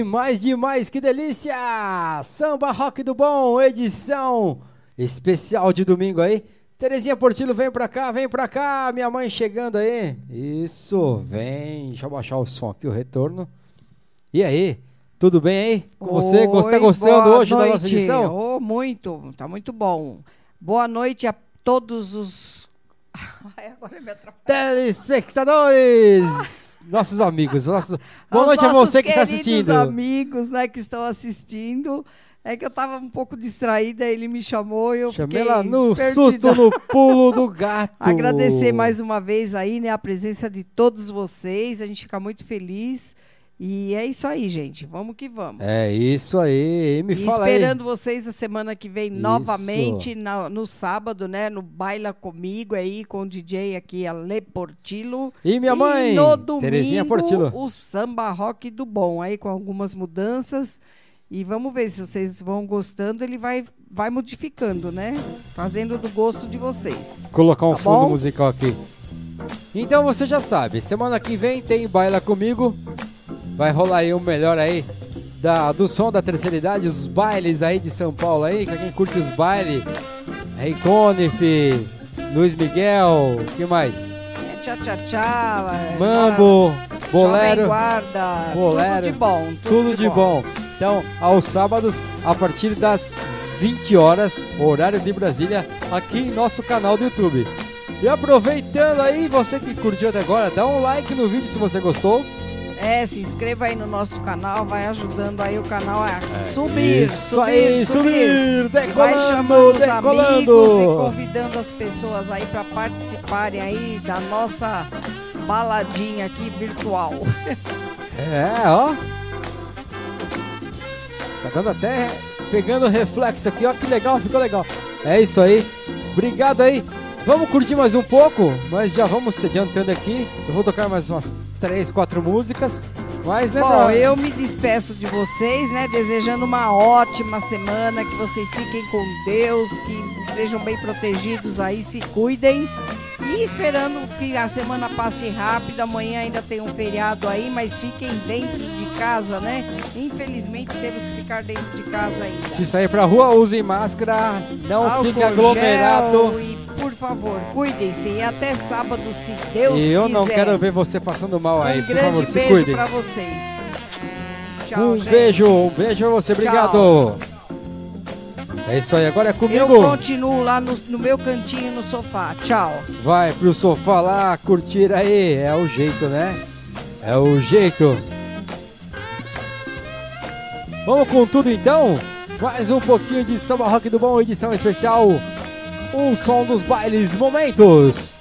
Demais, demais, que delícia! Samba Rock do Bom, edição especial de domingo aí. Terezinha Portillo, vem pra cá, vem pra cá, minha mãe chegando aí. Isso, vem. Deixa eu baixar o som aqui, o retorno. E aí, tudo bem aí com você? Gost- Tá Oi, gostando hoje da nossa noite. edição? Oh, muito, tá muito bom. Boa noite a todos os. Ai, agora me atrapalhou. Telespectadores! Nossos amigos, nossos... boa noite a nossos você que está assistindo. amigos, né, que estão assistindo. É que eu tava um pouco distraída, ele me chamou e eu Chamei ela no perdida. susto, no pulo do gato. Agradecer mais uma vez aí, né, a presença de todos vocês. A gente fica muito feliz. E é isso aí, gente. Vamos que vamos. É isso aí, me E fala esperando aí. vocês a semana que vem novamente na- no sábado, né? No Baila Comigo aí com o DJ aqui, Ale Portillo. E minha mãe, no domingo, Terezinha Portillo. o samba rock do bom aí com algumas mudanças. E vamos ver se vocês vão gostando, ele vai, vai modificando, né? Fazendo do gosto de vocês. Colocar um Tá fundo bom? musical aqui. Então você já sabe, semana que vem tem Baila Comigo. Vai rolar aí o melhor aí da, do som da terceira idade, os bailes aí de São Paulo aí, pra quem curte os bailes. Rei Conif, Luiz Miguel, o que mais? É tchá tchá tchá. é, Mambo, bolero, Guarda, bolero, tudo de bom. tudo de bom. Então, aos sábados, a partir das 20 horas, horário de Brasília, aqui em nosso canal do YouTube. E aproveitando aí, você que curtiu até agora, dá um like no vídeo se você gostou. É, se inscreva aí no nosso canal, vai ajudando aí o canal a subir, É, Isso subir, aí, subir. subir, vai decolando, chamando os decolando. amigos e convidando as pessoas aí para participarem aí da nossa baladinha aqui virtual. É, ó. Tá dando até pegando reflexo aqui, ó, que legal, ficou legal. É isso aí. Obrigado aí. Vamos curtir mais um pouco, mas já vamos se adiantando aqui. Eu vou tocar mais umas três, quatro músicas. Mas né, Bom, eu me despeço de vocês, né? Desejando uma ótima semana, que vocês fiquem com Deus, que sejam bem protegidos aí, se cuidem. E esperando que a semana passe rápido, amanhã ainda tem um feriado aí, mas fiquem dentro de casa, né? Infelizmente temos que ficar dentro de casa ainda. se sair pra rua, usem máscara, não Álcool fique aglomerado. Por favor, cuidem-se. E até sábado, se Deus E eu quiser. não quero ver você passando mal aí, Um por favor, se beijo cuidem. pra vocês. Tchau, um gente. beijo, um beijo pra você, obrigado. É isso aí, agora é Eu comigo. continuo lá no, no meu cantinho no sofá. Tchau. Vai pro sofá lá, curtir aí. É o jeito, né? É o jeito. Vamos com tudo então? Mais um pouquinho de samba rock do bom, edição especial. O som dos bailes momentos.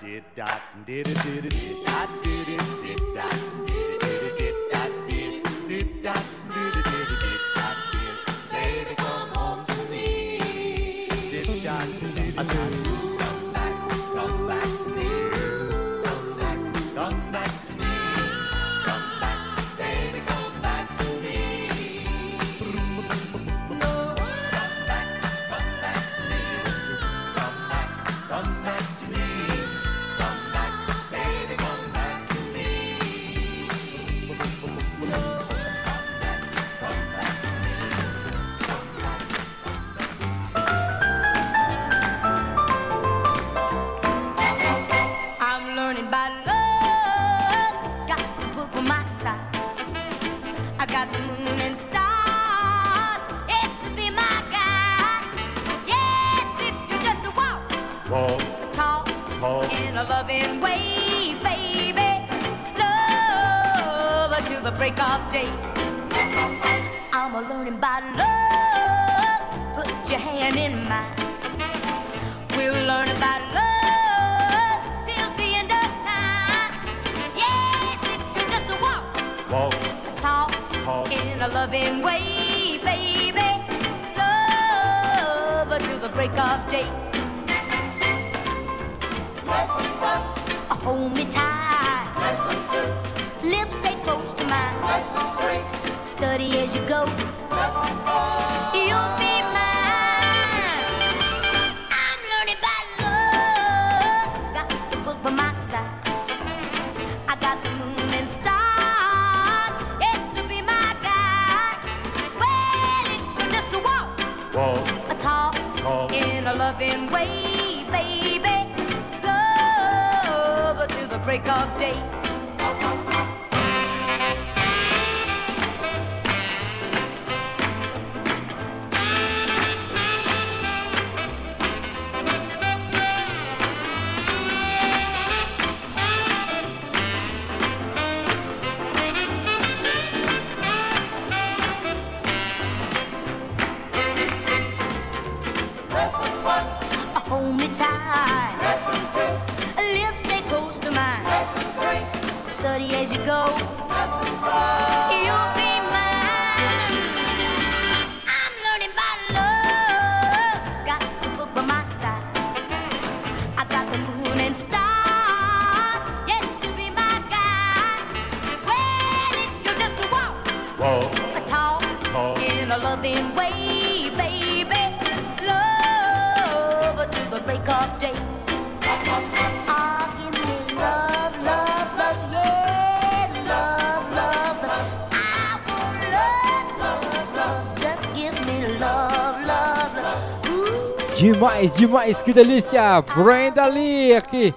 did dot did it did it did dot did it got the moon and stars. To be my guide. Yes, if you just walk, walk, talk, talk in a loving way, baby. Love the break of day. I'm a learning by love. Put your hand in mine. We'll learn about love. loving way, baby. Love to the break of day. Nice and one. Hold me tight. Nice and two. Lips stay close to mine. Nice and three. Study as you go. Nice and four. You'll be my going way, baby. Go to the break of day. Que delícia! Brenda Lee aqui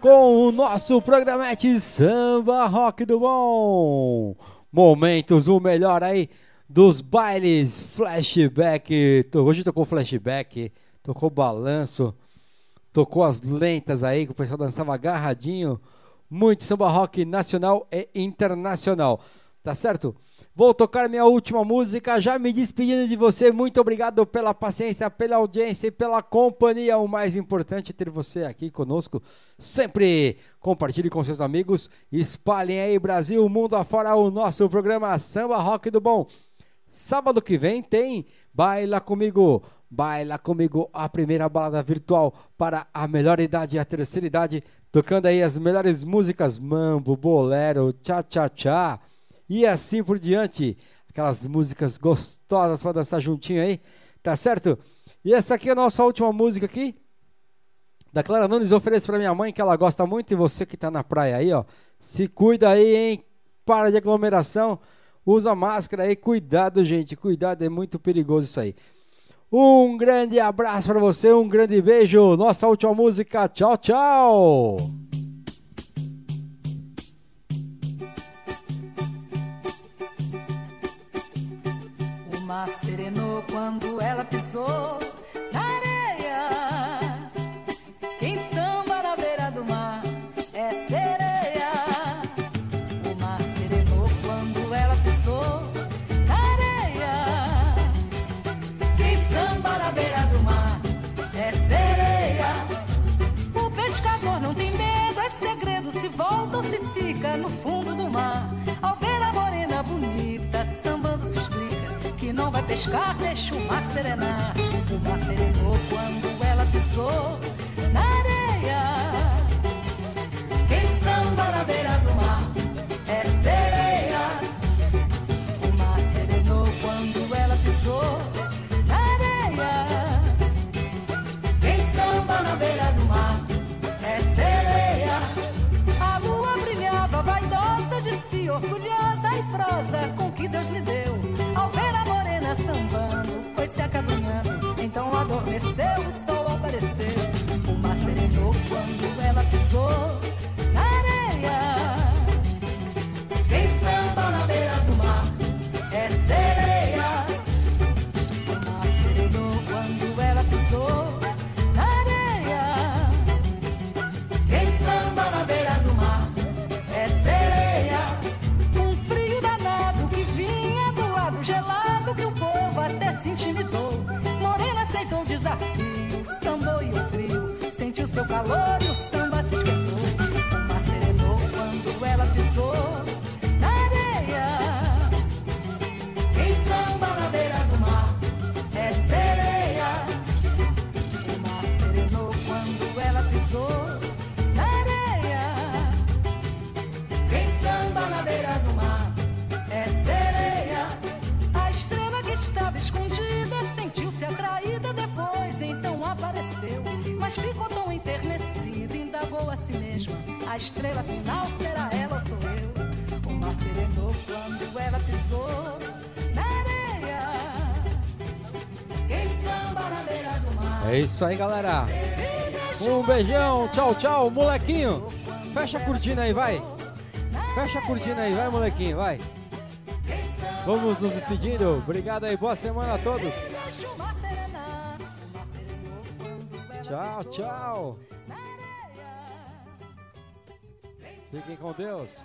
com o nosso programete Samba Rock do Bom. Momentos, o melhor aí dos bailes, flashback. Hoje tocou flashback, tocou balanço, tocou as lentas aí que o pessoal dançava agarradinho. Muito samba rock nacional e internacional, tá certo? Vou tocar minha última música, já me despedindo de você. Muito obrigado pela paciência, pela audiência e pela companhia. O mais importante é ter você aqui conosco. Sempre compartilhe com seus amigos. Espalhem aí, Brasil, mundo afora, o nosso programa Samba Rock do Bom. Sábado que vem tem Baila Comigo. Baila Comigo, a primeira balada virtual para a melhor idade e a terceira idade. Tocando aí as melhores músicas: mambo, bolero, tchá-tchá-tchá. E assim por diante. Aquelas músicas gostosas para dançar juntinho aí. Tá certo? E essa aqui é a nossa última música aqui. Da Clara Nunes ofereço para minha mãe, que ela gosta muito. E você que tá na praia aí, ó. Se cuida aí, hein? Para de aglomeração. Usa máscara aí. Cuidado, gente. Cuidado, é muito perigoso isso aí. Um grande abraço para você, um grande beijo. Nossa última música. Tchau, tchau. Quando ela pisou pescar, deixa o mar serenar. O mar serenou quando ela pisou na areia. Quem samba na beira do mar é sereia. O mar serenou quando ela pisou na areia. Quem samba na beira do mar é sereia. A lua brilhava, vaidosa de si, orgulhosa e prosa com que Deus lhe deu. Se acabrunhando. Seu calor A estrela final será ela ou sou eu? O mar serenou quando ela pisou na areia. Quem samba na beira do mar É isso aí, galera. Um beijão, tchau, tchau, molequinho. Fecha a cortina aí, vai. Fecha a cortina aí, vai, molequinho, vai. Vamos nos despedindo. Obrigado aí, boa semana a todos. Tchau, tchau. Fiquem com Deus.